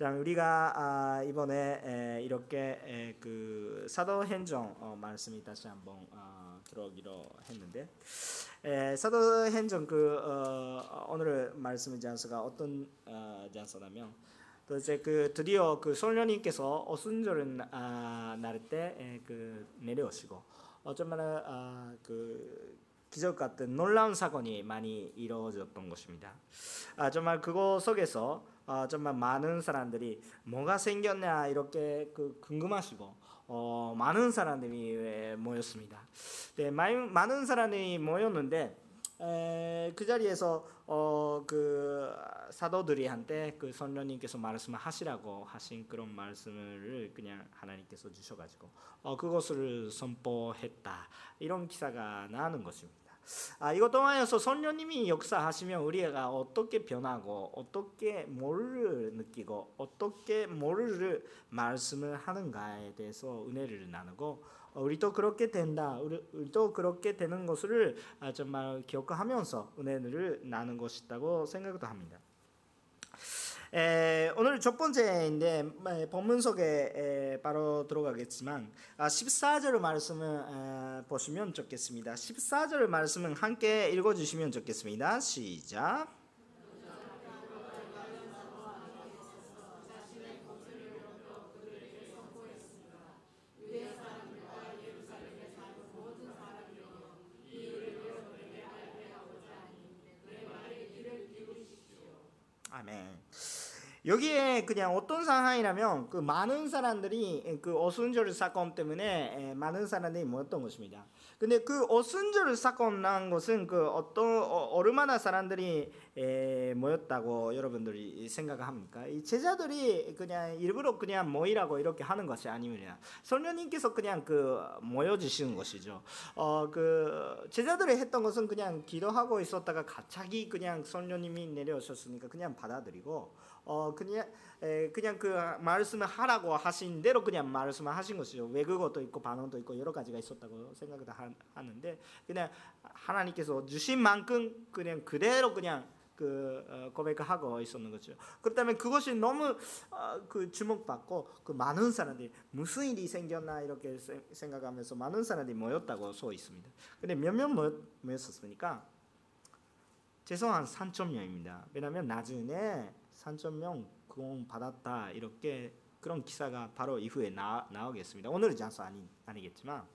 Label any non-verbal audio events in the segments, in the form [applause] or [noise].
자, 우리가 아, 이번에 에, 이렇게 에, 그 사도행전 어, 말씀이 다시 한번 어, 들어오기로 했는데 에, 사도행전 그 어, 오늘 말씀의 장소가 어떤 어, 장소냐면 또 이제 그 드디어 그 솔련님께서 어순절을 아, 나를 때그 내려오시고 어쩌면 아, 그 기적 같은 놀라운 사건이 많이 이루어졌던 것입니다. 아, 정말 그곳 속에서 어, 정말 많은 사람들이 뭐가 생겼냐 이렇게 그 궁금하시고 어, 많은 사람들이 모였습니다. 네, 많은 사람이 모였는데 에, 그 자리에서 어, 그 사도들이 한테 그 선녀님께서 말씀을 하시라고 하신 그런 말씀을 그냥 하나님께서 주셔가지고 어, 그것을 선포했다 이런 기사가 나는 것입니다. 아, 이것 통하여서 성령님이 역사하시면 우리가 어떻게 변하고 어떻게 뭐를 느끼고 어떻게 뭐를 말씀을 하는가에 대해서 은혜를 나누고 어, 우리도 그렇게 된다. 우리도 그렇게 되는 것을 아, 정말 기억하면서 은혜를 나누는 것이라고 생각도 합니다. 에, 오늘 첫 번째인데 본문 속에 에, 바로 들어가겠지만 아, 14절 말씀을 에, 보시면 좋겠습니다. 14절 말씀은 함께 읽어주시면 좋겠습니다. 시작. 아멘. 여기에 그냥 어떤 상황이라면 그 많은 사람들이 그 어순절 사건 때문에 많은 사람들이 모였던 것입니다. 근데 그 어순절 사건 난 것은 그 어떤 어, 얼마나 사람들이 모였다고 여러분들이 생각합니까? 이 제자들이 그냥 일부러 그냥 모이라고 이렇게 하는 것이 아닙니다. 성령님께서 그냥 그 모여 주시는 것이죠. 어 그 제자들이 했던 것은 그냥 기도하고 있었다가 갑자기 그냥 성령님이 내려오셨으니까 그냥 받아들이고 어 그냥 에, 그냥 그 말씀을 하라고 하신 대로 그냥 말씀을 하신 것이죠. 외국어도 있고 반응도 있고 여러 가지가 있었다고 생각을 하는데 그냥 하나님께서 주신 만큼 그냥 그대로 그냥 그 어, 고백하고 있었는 거죠. 그렇다면 그것이 너무 어, 그 주목받고 그 많은 사람들이 무슨 일이 생겼나 이렇게 생각하면서 많은 사람들이 모였다고 써 있습니다. 근데 몇명 모였었습니까? 최소 한 3천 명입니다. 왜냐하면 나중에 3천 명 구원 받았다 이렇게 그런 기사가 바로 이후에 나, 나오겠습니다. 오늘은 장소 아니 아니겠지만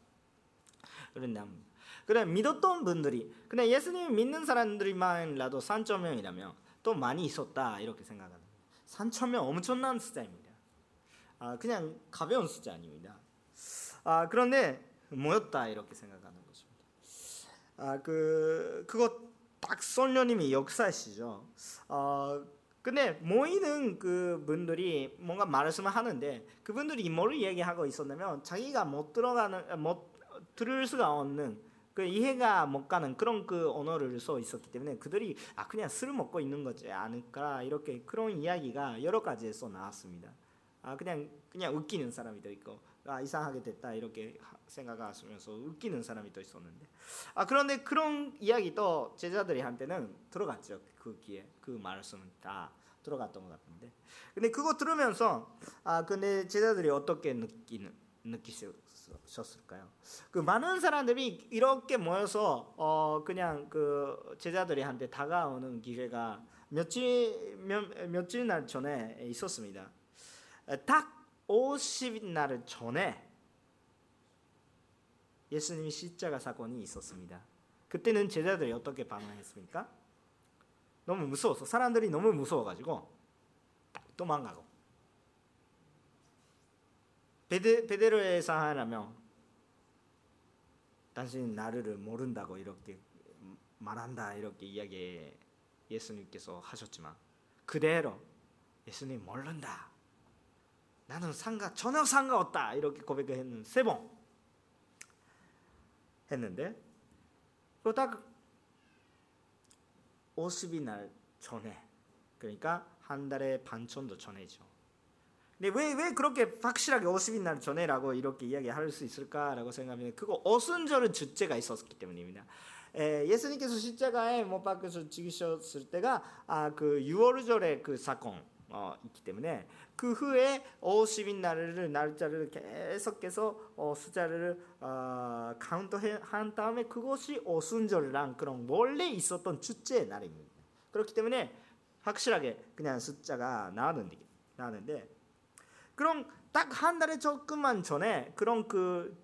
그런데 그래 믿었던 분들이 그냥 예수님 믿는 사람들만이라도 3천 명이라면 또 많이 있었다 이렇게 생각하는 3천 명 엄청난 숫자입니다. 아 그냥 가벼운 숫자 아닙니다. 아 그런데 모였다 이렇게 생각하는 것입니다. 아 그 그거 딱 솔녀님이 역사시죠. 어 근데 모이는 그 분들이 뭔가 말씀을 하는데 그분들이 뭘 얘기하고 있었냐면 자기가 못 들어가는 못 들을 수가 없는 그 이해가 못 가는 그런 그 언어를 써 있었기 때문에 그들이 아 그냥 술 먹고 있는 거지 않을까 이렇게 그런 이야기가 여러 가지에서 나왔습니다. 아 그냥 그냥 웃기는 사람이 더 있고 아 이상하게 됐다 이렇게 생각하시면서 웃기는 사람이 또 있었는데 아 그런데 그런 이야기도 제자들이 한테는 들어갔죠 그 귀에 그 말씀은 다 들어갔던 것 같은데 근데 그거 들으면서 아 근데 제자들이 어떻게 느끼는 느끼셨을까요? 그 많은 사람들이 이렇게 모여서 어 그냥 그 제자들이 한테 다가오는 기회가 며칠 몇, 며칠 날 전에 있었습니다. 딱 50날 전에 예수님이 십자가 사건이 있었습니다. 그때는 제자들이 어떻게 반응했습니까? 너무 무서워서 사람들이 너무 무서워가지고 도망가고 베드, 베드로에서 하나면 당신 나를 모른다고 이렇게 말한다 이렇게 이야기 예수님께서 하셨지만 그대로 예수님 모른다 나는 상가 전혀 상관없다 이렇게 고백을 했는 세번 했는데 또딱 50이 날 전에 그러니까 한 달에 반 정도 전에죠. 근데 왜, 왜 그렇게 확실하게 50일 날 전에라고 이렇게 이야기할 수 있을까라고 생각하면 그거 어순절은 주제가 있었기 때문입니다. 에, 예수님께서 십자가에 못 박혀서 죽으셨을 때가 아, 그 6월절의 그 사건 어, 있기 때문에 그 후에 50인 날을 날짜를 계속해서 어, 숫자를 어, 카운트한 다음에 그것이 오순절랑 그런 원래 있었던 주제 날입니다. 그렇기 때문에 확실하게 그냥 숫자가 나왔는데 나왔는데 그럼 딱한 달에 조금만 전에 그런 그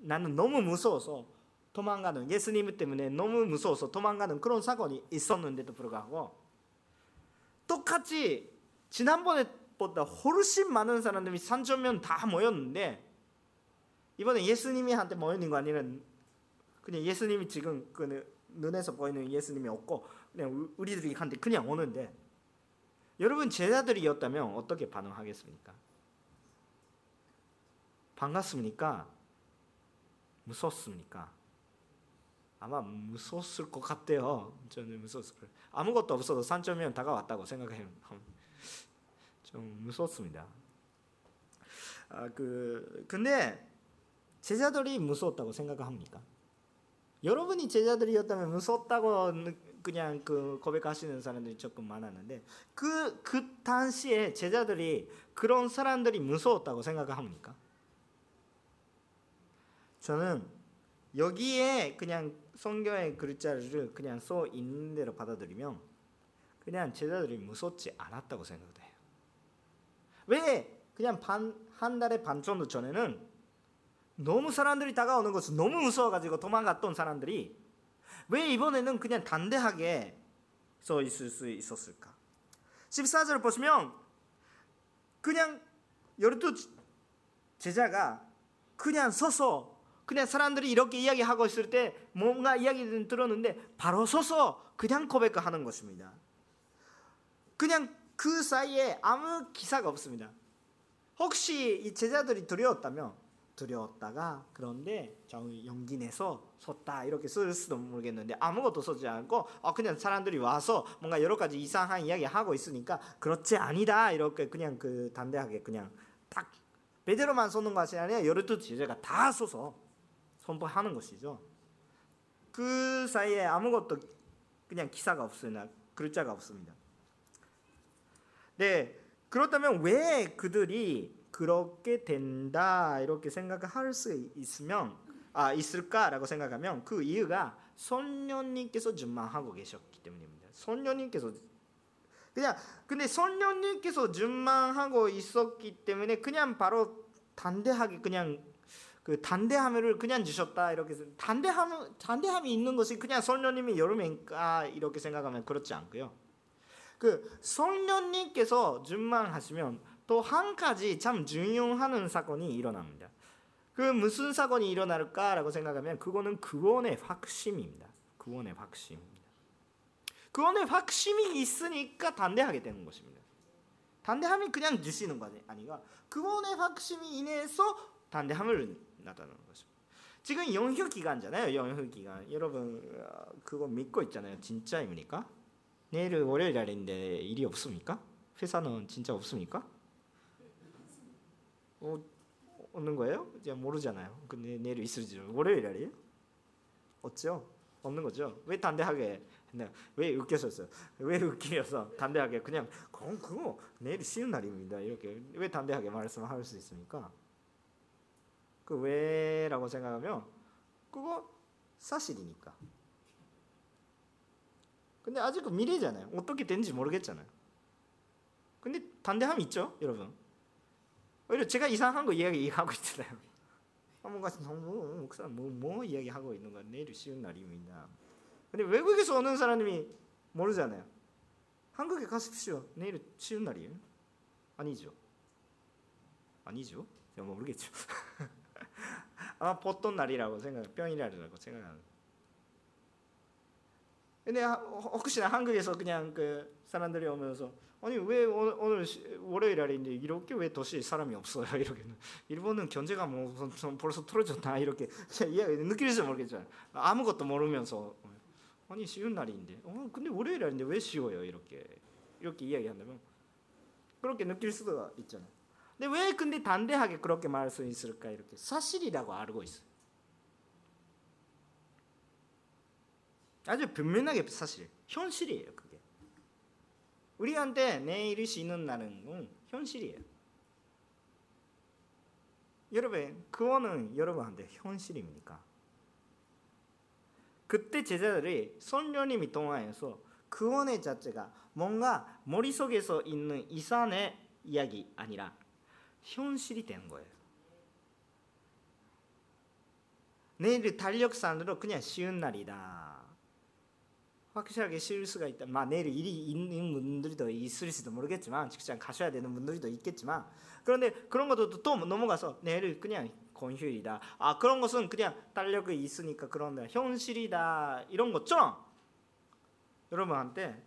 나는 너무 무서워서 도망가는 예수님 때문에 너무 무서워서 도망가는 그런 사건이 있었는데도 불구하고 똑같이 지난번에 보다 훨씬 많은 사람들이 3천 명 다 모였는데 이번에 예수님이 한테 모이는 거 아니라 그냥 예수님이 지금 그 눈에서 보이는 예수님이 없고 그냥 우리들이 한테 그냥 오는데 여러분 제자들이었다면 어떻게 반응하겠습니까? 반갑습니까? 무섭습니까? 아마 무서웠을 것 같아요. 저는 무서웠을 거예요. 아무것도 없어도 3점이면 다가왔다고 생각해요. 좀 무서웠습니다. 아, 그 근데 제자들이 무서웠다고 생각합니까? 여러분이 제자들이었다면 무섭다고 그냥 그 고백하시는 사람들이 조금 많았는데 그그 그 당시에 제자들이 그런 사람들이 무서웠다고 생각합니까? 저는 여기에 그냥 성경의 글자를 그냥 써 있는 대로 받아들이면 그냥 제자들이 무섭지 않았다고 생각돼요. 왜 그냥 반 한 달에 반 정도 전에는 너무 사람들이 다가오는 것을 너무 무서워가지고 도망갔던 사람들이 왜 이번에는 그냥 담대하게 서 있을 수 있었을까? 14절 보시면 그냥 열두 제자가 그냥 서서 그냥 사람들이 이렇게 이야기하고 있을 때 뭔가 이야기를 들었는데 바로 서서 그냥 고백하는 것입니다. 그냥 그 사이에 아무 기사가 없습니다. 혹시 이 제자들이 두려웠다면 두려웠다가 그런데 용기 내서 섰다 이렇게 쓸 수도 모르겠는데 아무것도 쓰지 않고 어 그냥 사람들이 와서 뭔가 여러 가지 이상한 이야기 하고 있으니까 그렇지 아니다 이렇게 그냥 그 담대하게 그냥 딱 베드로만 쏘는 것이 아니라 열두 제자가 다 쏘서 선포하는 것이죠. 그 사이에 아무것도 그냥 기사가 없으나 글자가 없습니다. 네, 그렇다면 왜 그들이 그렇게 된다 이렇게 생각할 수 있으면 아 있을까라고 생각하면 그 이유가 선녀님께서 준망하고 계셨기 때문입니다. 선녀님께서 그냥 근데 선녀님께서 준망하고 있었기 때문에 그냥 바로 단대하게 그냥 그 단대함을 그냥 주셨다 이렇게 단대함 단대함이 있는 것이 그냥 선녀님이 여름인가 이렇게 생각하면 그렇지 않고요. 그 성령님께서 준망하시면 또 한 가지 참 중요한 사건이 일어납니다. 그 무슨 사건이 일어날까라고 생각하면 그거는 구원의 확심입니다. 구원의 확심입니다. 구원의 확심이 있으니까 단대하게 되는 것입니다. 단대함이 그냥 주시는 것이 아니가 구원의 확심이 인해서 단대함을 나타내는 것입니다. 지금 영휴 기간잖아요. 영휴 기간. 여러분 그거 믿고 있잖아요. 진짜입니까? 내일 월요일 날인데 일이 없습니까? 회사는 진짜 없습니까? 어, 없는 거예요? 이제 모르잖아요. 근데 내일 있을지 월요일 날이에요? 없죠? 없는 거죠. 왜 담대하게 왜 웃겼었어요? 왜 웃기면서 담대하게 그냥 그건 그거 내일 쉬는 날입니다. 이렇게 왜 담대하게 말씀할 수 있습니까? 그 왜라고 생각하면 그거 사실이니까. 근데 아직 그 미래잖아요. 어떻게 되는지 모르겠잖아요. 근데 단대함이 있죠, 여러분. 오히려 제가 이상한 거 이야기하고 있잖아요. 뭔가 너무 목사 뭐, 뭐 이야기하고 있는 거야. 내일 쉬운 날입니다. 근데 외국에서 오는 사람이 모르잖아요. 한국에 가십시오. 내일 쉬운 날이에요? 아니죠. 아니죠. 제가 모르겠죠. [laughs] 아마 보통 날이라고 생각, 평일이라고 생각하는. 근데 혹시나 한국에서 그냥 그 사람들이 오면서 아니 왜 오늘, 오늘 월요일 날인데 이렇게 왜 도시 사람이 없어요? [laughs] 이렇게 일본은 경제가 뭐 벌써 틀어졌나? 이렇게 [laughs] 느낄지 모르겠잖아요 아무것도 모르면서 아니 쉬운 날인데. 어 근데 월요일 날인데 왜 쉬워요? 이렇게. 이렇게 이야기한다면 그렇게 느낄 수가 있잖아요. 근데 왜 근데 단대하게 그렇게 말할 수 있을까? 이렇게 사실이라고 알고 있어 아주 분명하게 사실 현실이에요 그게 우리한테 내일 쉬는 날은 건 현실이에요. 여러분, 그거는 여러분한테 현실입니까? 그때 제자들이 선녀님이 통하여서 그원의 자체가 뭔가 머릿속에서 있는 이산의 이야기 아니라 현실이 되는 거예요. 내일 달력산으로 그냥 쉬운 날이다. 확실하게 쉴 수가 있다. 막 내일 일이 있는 분들도 있을지도 모르겠지만 직장 가셔야 되는 분들도 있겠지만 그런데 그런 것도 또 넘어가서 내일 그냥 권휴일이다. 아 그런 것은 그냥 달력이 있으니까 그런데 현실이다 이런 것처럼 여러분한테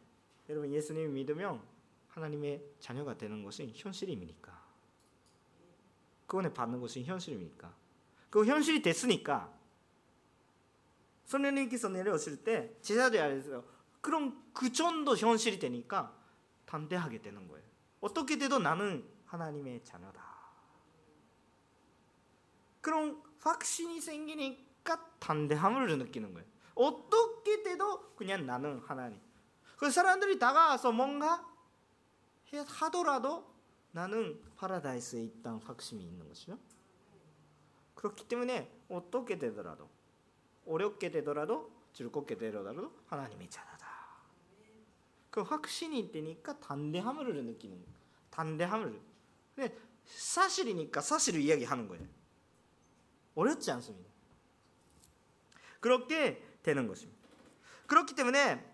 여러분 예수님 믿으면 하나님의 자녀가 되는 것이 현실입니까? 그거에 받는 것이 현실입니까? 그 현실이 됐으니까 성령님께서 내려오실 때 제자들 안에서 그럼 그 정도 현실이 되니까 담대하게 되는 거예요. 어떻게 돼도 나는 하나님의 자녀다. 그런 확신이 생기니까 담대함을 느끼는 거예요. 어떻게 돼도 그냥 나는 하나님. 그 사람들이 다가와서 뭔가 하더라도 나는 파라다이스에 있다는 확신이 있는 것이죠. 그렇기 때문에 어떻게 되더라도 어렵게 되더라도 즐겁게 되더라도 하나님의 자녀다. 그 확신이 되니까 담대함을 느끼는 거예요. 담대함을. 근데 사실이니까 사실을 이야기하는 거예요. 어렵지 않습니다. 그렇게 되는 것입니다. 그렇기 때문에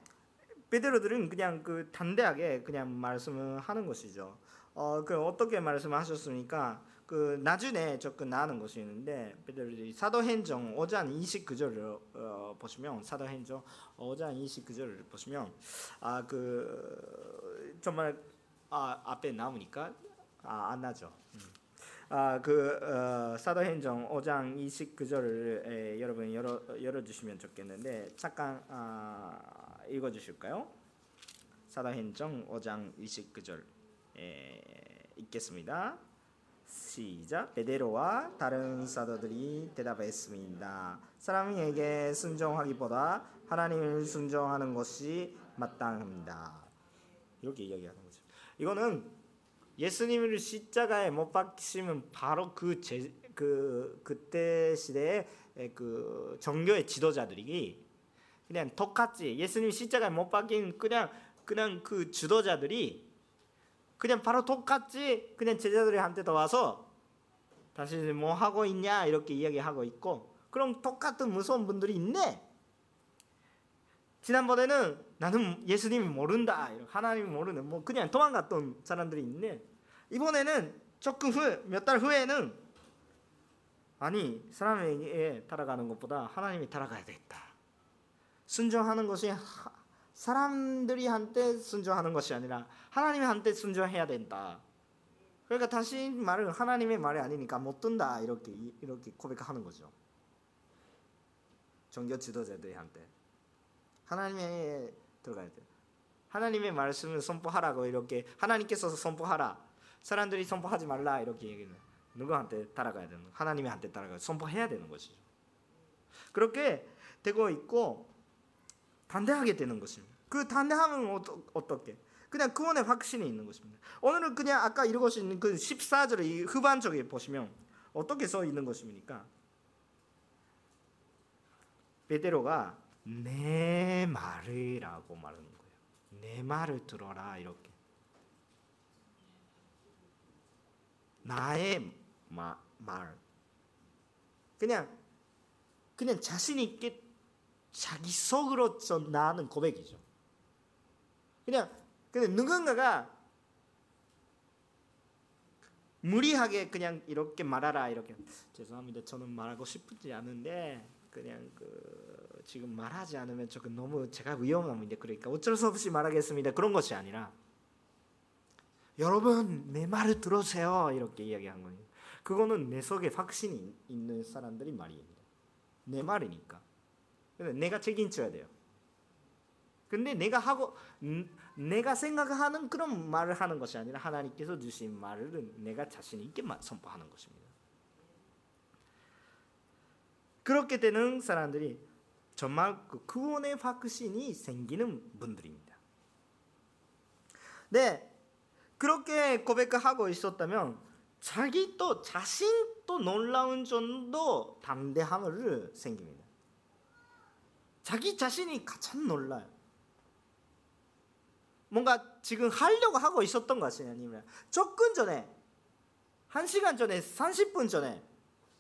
베드로들은 그냥 그 담대하게 그냥 말씀을 하는 것이죠. 어, 그 어떻게 말씀하셨습니까? 그 나중에 접근하는 것이 있는데 사도행정 5장 29절을 어, 보시면 사도행정 5장 29절을 보시면 아 그 정말 아 앞에 나오니까 아, 안 나죠. 음. 아그 어, 사도행정 5장 29절을 에, 여러분 열어 열어 주시면 좋겠는데 잠깐 아, 읽어 주실까요? 사도행정 5장 29절 에, 읽겠습니다. 시작 베데로와 다른 사도들이 대답했습니다. 사람에게 순종하기보다 하나님을 순종하는 것이 마땅합니다. 이렇게 이야기하는 거죠. 이거는 예수님을 십자가에 못 박히시면 바로 그, 제, 그 그때 시대의 그 정교의 지도자들이 그냥 똑같이 예수님 십자가에 못 박힌 그냥 그냥 그 지도자들이 그냥 바로 똑같이 그냥 제자들한테 더 와서 다시 뭐 하고 있냐 이렇게 이야기하고 있고 그럼 똑같은 무서운 분들이 있네. 지난번에는 나는 예수님이 모른다 하나님이 모르는 뭐 그냥 도망갔던 사람들이 있네. 이번에는 조금 후 몇 달 후에는 아니 사람에게 따라가는 것보다 하나님이 따라가야 되겠다. 순종하는 것이 사람들이 한테 순종하는 것이 아니라 하나님이 한테 순종해야 된다. 그러니까 다시 말을 하나님의 말이 아니니까 못 든다 이렇게 이렇게 고백하는 거죠. 종교 지도자들한테 하나님의 들어가야 돼. 하나님의 말씀을 선포하라고 이렇게 하나님께서 선포하라. 사람들이 선포하지 말라 이렇게 얘기는 누구한테 따라가야 되는 하나님의 한테 따라가 선포해야 되는 것이죠. 그렇게 되고 있고 반대하게 되는 것입니다. 그 단대함은 어떻게? 그냥 그원의 확신이 있는 것입니다. 오늘은 그냥 아까 있는 그 14절의 후반 쪽에 보시면 어떻게 써 있는 것입니까? 베드로가 내 말이라고 말하는 거예요. 내 말을 들어라 이렇게. 나의 마, 말. 그냥 그냥 자신 있게 자기 속으로서 나는 고백이죠. 그냥 근데 누군가가 무리하게 그냥 이렇게 말하라 이렇게 죄송합니다. 저는 말하고 싶지 않은데 그냥 그 지금 말하지 않으면 조금 너무 제가 위험합니다. 그러니까 어쩔 수 없이 말하겠습니다. 그런 것이 아니라 여러분 내 말을 들으세요 이렇게 이야기한 거예요. 그거는 내 속에 확신이 있는 사람들이 말입니다. 내 말이니까. 내가 책임져야 돼요. 근데 내가 하고 내가 생각하는 그런 말을 하는 것이 아니라 하나님께서 주신 말을 내가 자신 있게 선포하는 것입니다. 그렇게 되는 사람들이 정말 그 구원의 확신이 생기는 분들입니다. 네, 그렇게 고백하고 있었다면 자기 또 자신도 놀라운 정도 담대함을 생깁니다. 자기 자신이 가장 놀라요. 뭔가 지금 하려고 하고 있었던 것이 아니면 조금 전에 한 시간 전에 30분 전에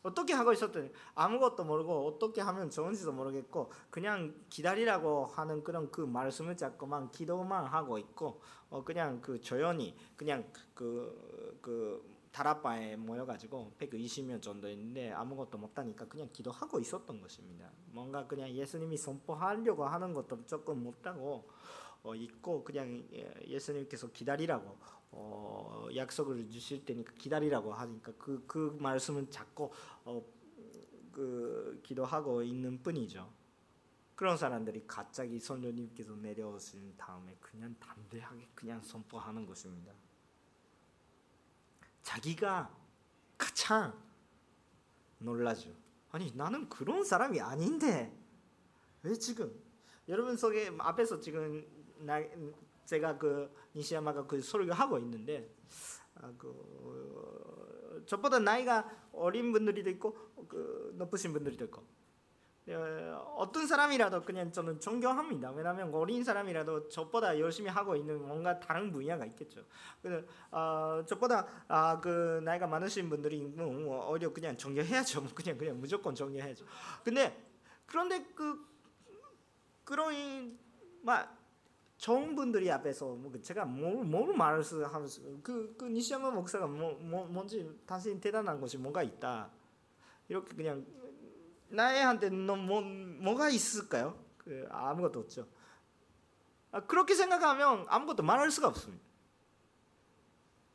어떻게 하고 있었더니 아무것도 모르고 어떻게 하면 좋은지도 모르겠고 그냥 기다리라고 하는 그런 그 말씀을 잡고만 기도만 하고 있고 어 그냥 그 조연히 그냥 그그 다락방에 모여가지고 120명 정도 있는데 아무것도 못하니까 그냥 기도하고 있었던 것입니다. 뭔가 그냥 예수님이 선포하려고 하는 것도 조금 못하고 어 있고 그냥 예수님께서 기다리라고 어, 약속을 주실 테니까 기다리라고 하니까 그, 그 말씀은 자꾸 어, 그 기도하고 있는 뿐이죠. 그런 사람들이 갑자기 선녀님께서 내려오신 다음에 그냥 담대하게 그냥 선포하는 것입니다. 자기가 가장 놀라죠. 아니 나는 그런 사람이 아닌데. 왜 지금? 여러분 속에 앞에서 지금 나, 제가 그 니시야마가 그 소리를 하고 있는데 아, 그 저보다 나이가 어린 분들이도 있고 그 높으신 분들도 있고 어, 어떤 사람이라도 그냥 저는 존경합니다. 왜냐하면 어린 사람이라도 저보다 열심히 하고 있는 뭔가 다른 분야가 있겠죠. 그 어, 저보다 아, 그 나이가 많으신 분들이 뭐 오히려 그냥 존경해야죠. 뭐 그냥 그냥 무조건 존경해야죠. 근데 그런데 그 그런 막 좋은 분들이 앞에서 뭐그 제가 뭘, 뭘 말을 하면서 그, 그 니시야마 목사가 뭐, 뭐, 뭔지 당신 대단한 것이 뭔가 있다 이렇게 그냥 나한테 너 뭐, 뭐가 있을까요? 그 아무것도 없죠. 아, 그렇게 생각하면 아무것도 말할 수가 없습니다.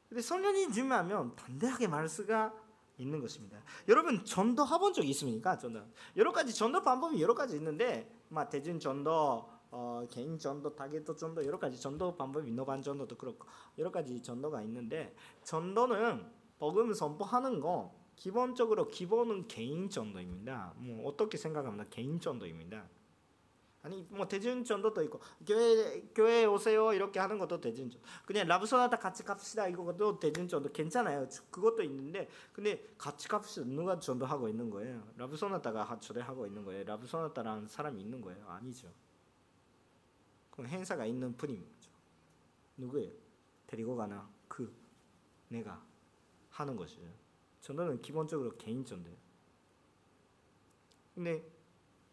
근데 성령이 임하면 담대하게 말할 수가 있는 것입니다. 여러분 전도 해본 적 있습니까? 전도 여러 가지 전도 방법이 여러 가지 있는데, 막 대중 전도 어, 개인 전도, 타겟도 전도 여러 가지 전도 방법이 노반 전도도 그렇고 여러 가지 전도가 있는데 전도는 복음 선포하는 거 기본적으로 기본은 개인 전도입니다. 뭐 어떻게 생각합니다. 개인 전도입니다. 아니 뭐 대중 전도도 있고 교회 교회 오세요 이렇게 하는 것도 대중 전. 그냥 라브소나타 같이 갑시다 이거도 대중 전도 괜찮아요. 그것도 있는데 근데 같이 갑시다 누가 전도하고 있는 거예요? 라브소나타가 초대하고 있는 거예요. 라브소나타라는 사람이 있는 거예요? 아니죠. 그럼 행사가 있는 분이죠. 누구예요? 데리고 가나 그 내가 하는 것이죠. 전도는 기본적으로 개인 전도예요. 근데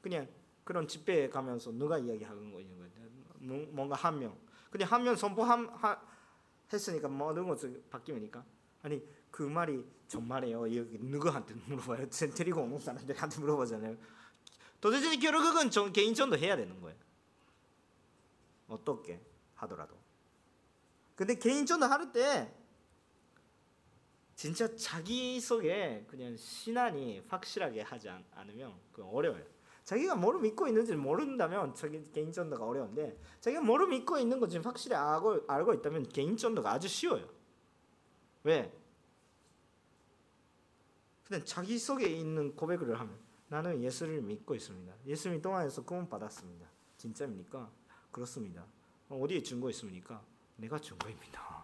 그냥 그런 집회에 가면서 누가 이야기하는 거예요? 뭔가 한 명. 근데 한 명 선포함 했으니까 모든 것이 바뀌니까 아니 그 말이 정말이에요. 여기 누구한테 물어봐요? 데리고 오는 사람들한테 물어보잖아요. 도대체 결국은 개인 전도 해야 되는 거예요. 어떻게 하더라도. 근데 개인 전도 할때 진짜 자기 속에 그냥 신앙이 확실하게 하지 않으면 그 어려워요. 자기가 뭐를 믿고 있는지 모른다면 자기 개인 전도가 어려운데 자기가 뭐를 믿고 있는 건지 확실히 알고 알고 있다면 개인 전도가 아주 쉬워요. 왜? 근데 자기 속에 있는 고백을 하면 나는 예수를 믿고 있습니다. 예수님 통하여서 구원 받았습니다. 진짜입니까? 그렇습니다. 어디에 증거 있습니까? 내가 증거입니다.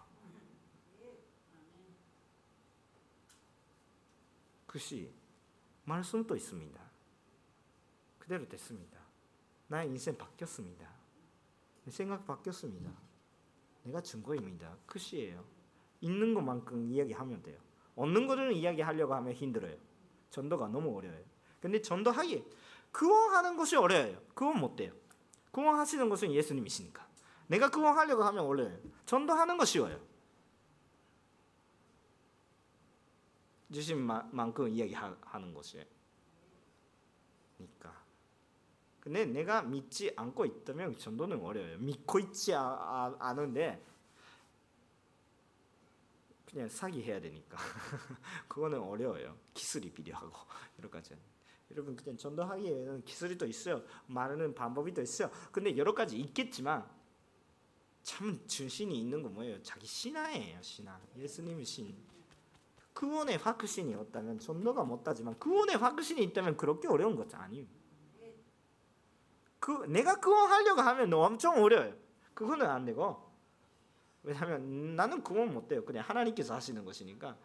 글씨 말씀도 있습니다. 그대로 됐습니다. 나의 인생 바뀌었습니다. 내 생각 바뀌었습니다. 내가 증거입니다. 글씨예요. 있는 것만큼 이야기하면 돼요. 없는 거는 이야기하려고 하면 힘들어요. 전도가 너무 어려워요. 근데 전도하기 그거하는 것이 어려워요. 그건 못 돼요. 구원하시는 것은 예수님이시니까. 내가 구원하려고 하면 원래 전도하는 거 쉬워요. 주신 만큼 이야기하는 것이. 니까. 근데 내가 믿지 않고 있다면 전도는 어려워요. 믿고 있지 않은데 그냥 사기해야 되니까 [laughs] 그거는 어려워요. 기술이 필요하고 [laughs] 여러 가지. 여러분 그냥 전도하기 에는 기술이 또 있어요. 말하는 방법이 또 있어요. 근데 여러 가지 있겠지만 참 중심이 있는 건 뭐예요? 자기 신화예요. 신화. 예수님의 신. 구원의 확신이 없다면 전도가 못하지만 구원의 확신이 있다면 그렇게 어려운 것이 아니에요. 그 내가 구원하려고 하면 엄청 어려워요. 그거는 안 되고 왜냐하면 나는 구원 못해요. 그냥 하나님께서 하시는 것이니까.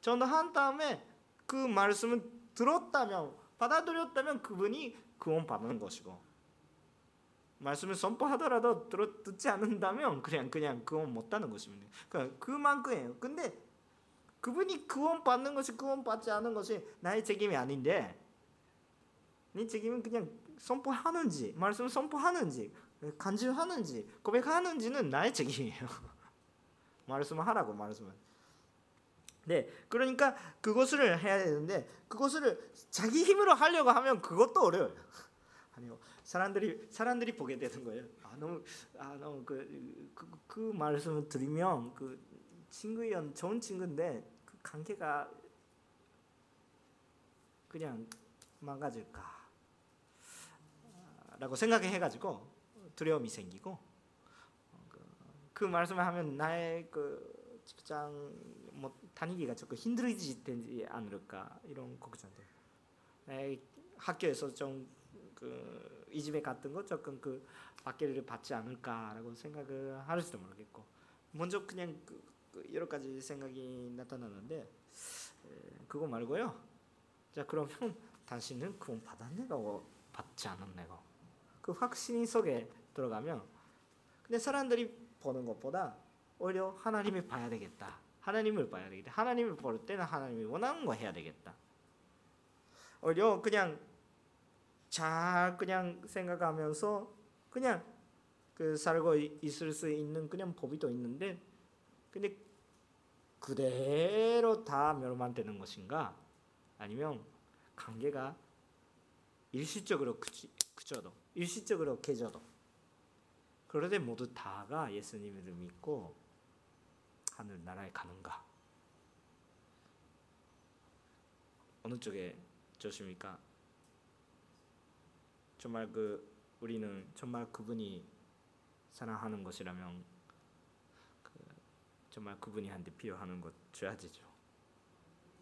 전도한 다음에 그 말씀을 들었다면 받아들였다면 그분이 구원 받는 것이고 말씀을 선포하더라도 들어 듣지 않는다면 그냥 그냥 구원 못하는 것입니다. 그러니까 그만큼이에요. 근데 그분이 구원 받는 것이 구원 받지 않은 것이 나의 책임이 아닌데 네 책임은 그냥 선포하는지 말씀 선포하는지 간증하는지 고백하는지는 나의 책임이에요. [laughs] 말씀을 하라고 말씀을. 네, 그러니까 그것을 해야 되는데 그것을 자기 힘으로 하려고 하면 그것도 어려워요. [laughs] 아니요, 사람들이 사람들이 보게 되는 거예요. 아 너무 아 너무 그, 그, 그 말씀을 들으면 그 친구연 좋은 친구인데 그 관계가 그냥 망가질까 라고 생각해 가지고 두려움이 생기고 그, 그 말씀을 하면 나의 그 직장 뭐 다니기가 조금 힘들어지지 않을까 이런 걱정들. 내 학교에서 좀그 이집에 갔던 거 조금 그 박해를 받지 않을까라고 생각을 할지도 모르겠고 먼저 그냥 그, 그 여러 가지 생각이 나타나는데 그거 말고요. 자 그러면 당신은 구원 받았네가 받지 않았네가 그 확신 속에 들어가면 근데 사람들이 보는 것보다 오히려 하나님을 봐야 되겠다. 하나님을 봐야 되겠다. 하나님을 볼 때는 하나님이 원하는 거 해야 되겠다. 오히려 그냥 잘 그냥 생각하면서 그냥 그 살고 있을 수 있는 그냥 법이 또 있는데 근데 그대로 다 멸망되는 것인가 아니면 관계가 일시적으로 그치, 그쳐도 일시적으로 깨져도 그러되 모두 다가 예수님을 믿고 하늘 나라에 가는가? 어느 쪽에 좋습니까? 정말 그 우리는 정말 그분이 사랑하는 것이라면 그 정말 그분이 한테 필요하는 것 줘야 되죠.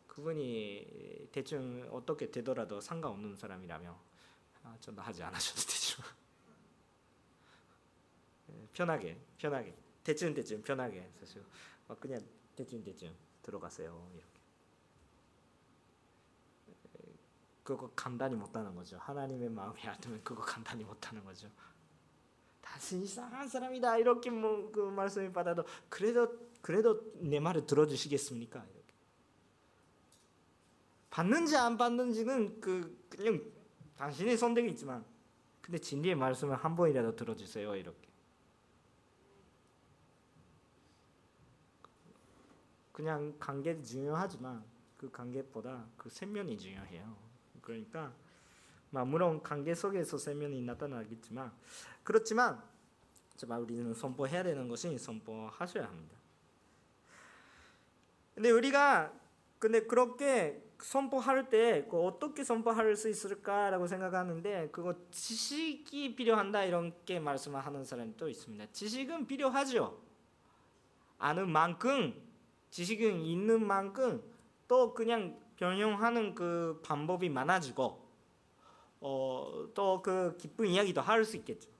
그분이 대충 어떻게 되더라도 상관없는 사람이라면 아, 전도 하지 않으셔도 되죠. 예, [laughs] 편하게, 편하게, 대충 대충 편하게 사실 그냥 대충 대충 들어가세요 이렇게. 예, 그거 간단히 못하는 거죠. 하나님의 마음이 얕으면 그거 간단히 못하는 거죠. 다시 이상한 사람이다 이렇게 뭐 그 말씀을 받아도 그래도 그래도 내 말을 들어주시겠습니까? 이렇게. 받는지 안 받는지는 그 그냥 당신의 선택이 있지만 근데 진리의 말씀을 한 번이라도 들어주세요 이렇게 그냥 관계도 중요하지만 그 관계보다 그 생명이 중요해요 그러니까 물론 관계 속에서 생명이 나타나겠지만 그렇지만 우리는 선포해야 되는 것이 선포하셔야 합니다 근데 우리가 근데 그렇게 선포할 때그 어떻게 선포할 수 있을까라고 생각하는데 그거 지식이 필요한다 이렇게 말씀하는 사람이 또 있습니다. 지식은 필요하죠. 아는 만큼 지식은 있는 만큼 또 그냥 변형하는 그 방법이 많아지고 어, 또 그 기쁜 이야기도 할 수 있겠죠.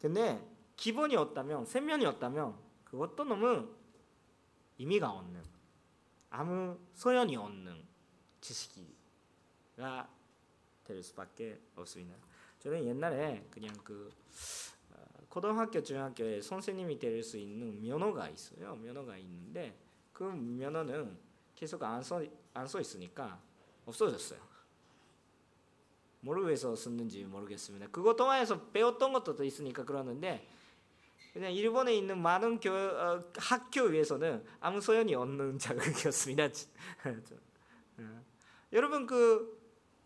근데 기본이 없다면 생명이 없다면 그것도 너무 의미가 없는 아무 소용이 없는 지식이가 될 수밖에 없습니다. 저는 옛날에 그냥 그 어, 고등학교 중학교에 선생님이 될 수 있는 면허가 있어요. 면허가 있는데 그 면허는 계속 안써 안 써 있으니까 없어졌어요. 뭘 위해서 썼는지 모르겠습니다. 그거 통해서 배웠던 것도 있으니까 그러는데 그냥 일본에 있는 많은 교, 어, 학교 위해서는 아무 소용이 없는 [laughs] 자격이었습니다. 어. 여러분 그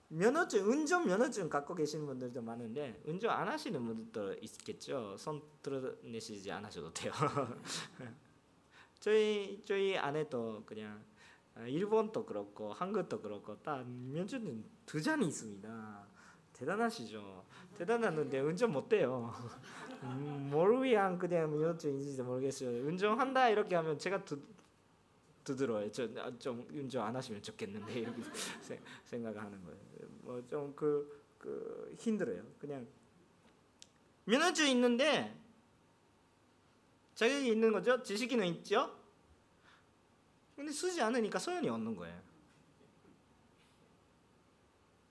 면허증, 운전 면허증 갖고 계시는 분들도 많은데 운전 안 하시는 분들도 있겠죠. 손 들어내시지 않으셔도 돼요. [laughs] 저희 저희 아내도 그냥 어, 일본도 그렇고 한국도 그렇고 다 면허증 두 잔이 있습니다. 대단하시죠. 대단하는데 운전 못 돼요. [laughs] 음, 뭘 위한 그냥 면허증인지 모르겠어요. 운전한다 이렇게 하면 제가 두, 두드러요. 저좀 아, 운전 안 하시면 좋겠는데 이렇게 [laughs] 생각하는 거예요. 뭐 좀 그 그 힘들어요. 그냥 면허증 있는데 자격이 있는 거죠. 지식은 있죠. 근데 쓰지 않으니까 소용이 없는 거예요.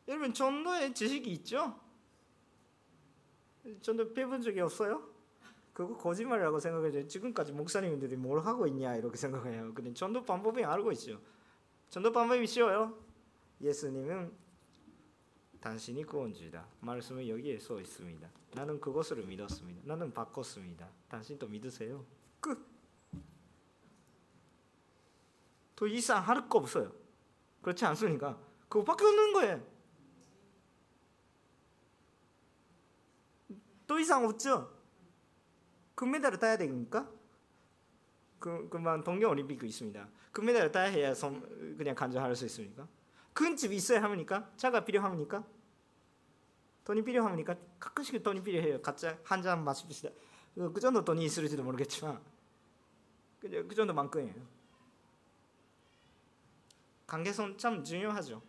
여러분 전도에 지식이 있죠? 전도 배운 적이 없어요? 그거 거짓말이라고 생각해요. 지금까지 목사님들이 뭘 하고 있냐 이렇게 생각해요. 근데 전도 방법이 알고 있죠. 전도 방법이 쉬워요. 예수님은 당신이 구원주다. 말씀은 여기에 써 있습니다. 나는 그것을 믿었습니다. 나는 바꿨습니다. 당신도 믿으세요. 끝. 더 이상 할 거 없어요. 그렇지 않습니까? 그거밖에 없는 거예요. 또 이상 없죠. 금메달을 따야 됩니까? 그 금방 동경 올림픽 있습니다. 금메달을 따야 해야 그냥 간절할 수 있습니까? 큰 집이 있어야 합니까? 차가 필요합니까? 돈이 필요합니까? 가끔씩 돈이 필요해요. 각자 한잔 마십시다. 그, 그 정도 돈이 있을지도 모르겠지만 그, 그 정도만큼이에요. 관계선 참 중요하죠.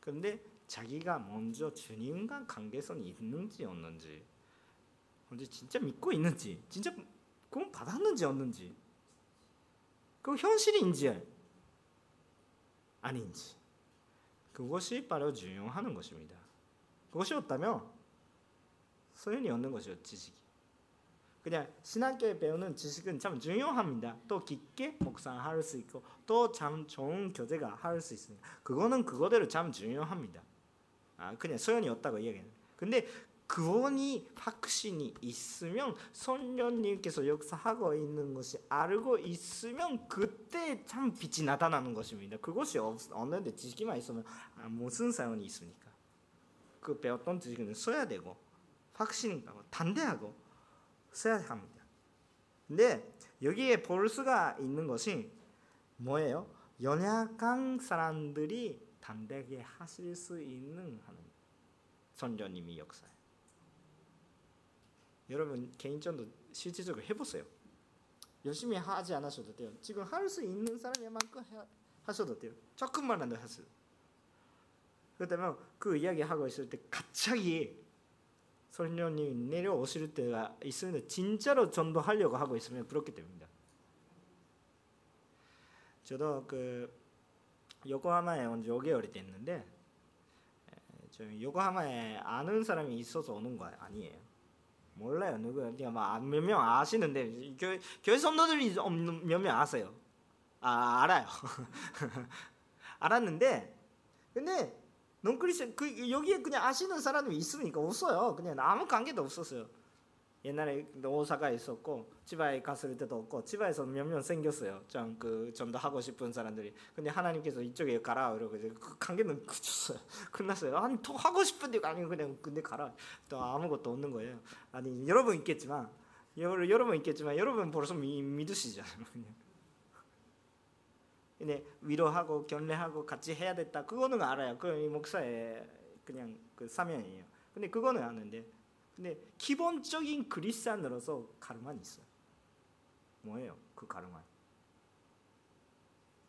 그런데 자기가 먼저 주님과 관계선이 있는지 없는지 언제 진짜 믿고 있는지 진짜 그건 받았는지 없는지 그 현실인지 아닌지 그것이 바로 중요하는 것입니다. 그것이 없다면 소용이 없는 것이죠 지식이. 그냥 신학교에 배우는 지식은 참 중요합니다. 또 깊게 묵상할 수 있고 또 참 좋은 교재가 할 수 있습니다. 그거는 그거대로 참 중요합니다. 아 그냥 소용이 없다고 이야기해요. 근데 그원이 확신이 있으면 선녀님께서 역사하고 있는 것이 알고 있으면 그때 참 빛이 나타나는 것입니다. 그것이 없, 없는데 지식만 있으면 아, 무슨 사용이 있습니까? 그 배웠던 지식은 써야 되고 확신하고 단대하고 써야 합니다. 근데 여기에 볼 수가 있는 것이 뭐예요? 연약한 사람들이 단대하게 하실 수 있는 하는 선녀님이 역사예요. 여러분 개인전도 실질적으로 해보세요. 열심히 하지 않으셔도 돼요. 지금 할 수 있는 사람이만큼 하셔도 돼요. 조금만라도 하세요. 그렇다면 그 이야기 하고 있을 때 갑자기 설녀님이 내려오실 때가 있으면 진짜로 전도하려고 하고 있으면 그렇게 됩니다. 저도 그 요코하마에 온 지 5개월이 됐는데 저 요코하마에 아는 사람이 있어서 오는 거 아니에요. 몰라요 누구 그냥 몇명 아시는데 교 교회 선도들이 몇 명 아세요. 아 알아요. [laughs] 알았는데 근데 논크리스천 그 여기에 그냥 아시는 사람이 있으니까 없어요. 그냥 아무 관계도 없었어요. 옛날에 오사카에 있었고 치바에 갔을 때도 없고 치바에서 몇명 생겼어요. 좀그 좀더 하고 싶은 사람들이. 근데 하나님께서 이쪽에 가라 이러고 그 관계는 그쳤어요. [laughs] 끝났어요. 아니 더 하고 싶은데 아니 그냥 근데 가라. 또 아무것도 없는 거예요. 아니 여러분 있겠지만 여러분 여러분 있겠지만 여러분 벌써 미, 믿으시잖아요. 그냥. [laughs] 근데 위로하고 견례하고 같이 해야 됐다. 그거는 알아요. 그 목사의 그냥 그 사명이에요. 근데 그거는 아는데 근데 기본적인 그리스도인으로서 가르만 있어요. 뭐예요? 그 가르만.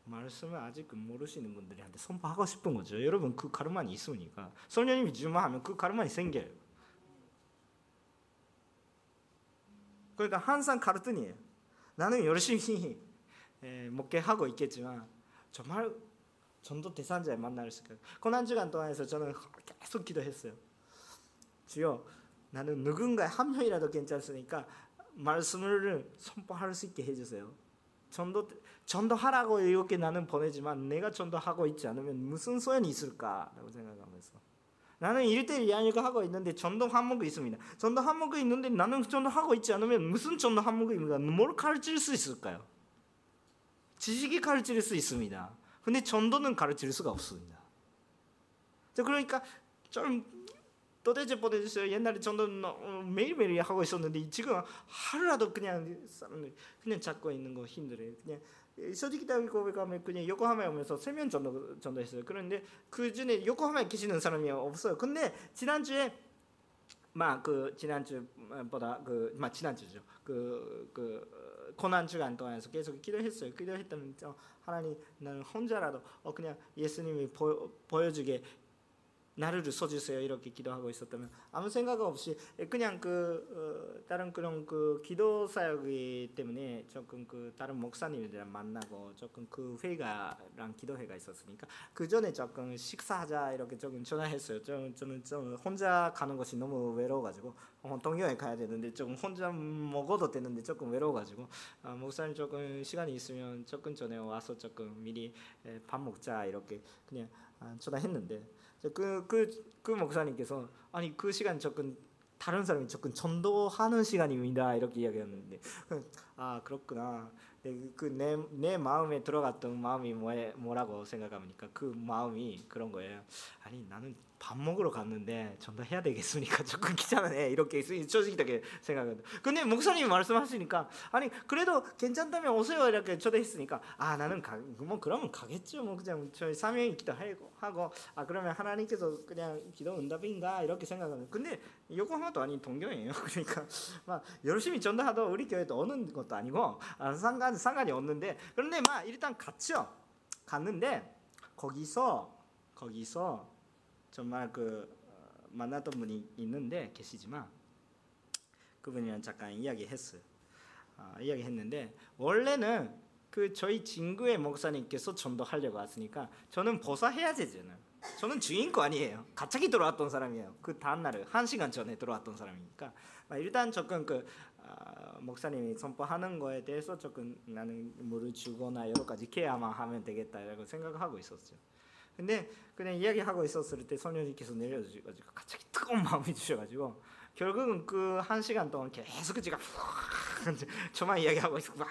말씀을 아직 모르시는 분들한테 선포하고 싶은 거죠. 여러분 그 가르만이 있으니까 성령님이 주만 하면 그 가르만이 생겨요. 그러니까 항상 가르더니에요. 나는 열심히 목회하고 있겠지만 정말 전도 대상자에 만날 수 있어요. 고난 주간 동안에서 저는 계속 기도했어요. 주여 나는 누군가 한 명이라도 괜찮으니까 말씀을 선포할 수 있게 해주세요. 전도 전도하라고 이렇게 나는 보내지만 내가 전도하고 있지 않으면 무슨 소용이 있을까라고 생각하면서 나는 1대1 이야기가 하고 있는데 전도 한목이 있습니다. 전도 한목이 있는데 나는 전도하고 있지 않으면 무슨 전도 한목입니까? 뭘 가르칠 수 있을까요? 지식이 가르칠 수 있습니다. 근데 전도는 가르칠 수가 없습니다. 그러니까 좀 도대체 보내주세요. 옛날에 전도는 어, 매일매일 하고 있었는데 지금 하루라도 그냥 그냥 잡고 있는 거 힘들어요. 그냥 솔직히 딱 고백하면 그냥 요코하마에 오면서 세면 전도 전도했어요. 그런데 그 전에 요코하마에 계시는 사람이 없어요. 근데 지난주에 막그 지난주보다 그막 지난주죠. 그그 그 고난 주간 동안에서 계속 기도했어요. 기도했다면 하나님 나는 혼자라도 어 그냥 예수님이 보, 보여주게 나를 써주세요 이렇게 기도하고 있었다면 아무 생각 없이 그냥 그 어, 다른 그런 그 기도 사역이 때문에 조금 그 다른 목사님들이랑 만나고 조금 그 회의가랑 기도회가 있었으니까 그 전에 조금 식사하자 이렇게 조금 전화했어요. 좀 저는 좀 혼자 가는 것이 너무 외로워가지고 어, 동경에 가야 되는데 조금 혼자 먹어도 되는데 조금 외로워가지고 아, 목사님 조금 시간이 있으면 조금 전에 와서 조금 미리 밥 먹자 이렇게 그냥 아, 전화했는데. 그, 그, 그 목사님께서 아니 그 시간 조금 다른 사람이 조금 전도하는 시간입니다. 이렇게 이야기했는데. [laughs] 아 그렇구나. 그내 내 마음에 들어갔던 마음이 뭐에, 뭐라고 생각합니까? 그 마음이 그런 거예요. 아니 나는 밥 먹으러 갔는데 전도해야 되겠습니까? [laughs] 조금 귀찮네 이렇게 솔직하게 생각합니다. 근데 목사님이 말씀하시니까 아니 그래도 괜찮다면 오세요 이렇게 초대했으니까 아 나는 가, 뭐 그러면 가겠죠. 뭐 그냥 저희 사명이 기도하고 하고 아 그러면 하나님께서 그냥 기도 응답인가 이렇게 생각합니다. 근데 요코하마도 아닌 동경이에요. [laughs] 그러니까 막 열심히 전도하도 우리 교회도 오는 것도 아니고 아, 상관 상관이 없는데 그런데 막 일단 갔죠. 갔는데 거기서 거기서 정말 그 어, 만났던 분이 있는데 계시지만 그분이랑 잠깐 이야기했어요. 아, 이야기했는데 원래는 그 저희 친구의 목사님께서 전도하려고 왔으니까 저는 보사해야 되잖아요. 저는 주인공 아니에요. 갑자기 들어왔던 사람이에요. 그 다음 날에 한 시간 전에 들어왔던 사람이니까 일단 조금 그 어, 목사님이 선포하는 거에 대해서 조금 나는 물을 주거나 여러 가지 케어만 하면 되겠다라고 생각하고 있었죠. 근데 그냥 이야기하고 있었을 때 소녀님께서 내려주셔가지고 갑자기 뜨거운 마음이 주셔가지고 결국은 그 한 시간 동안 계속 제가 저만 이야기하고 있고 막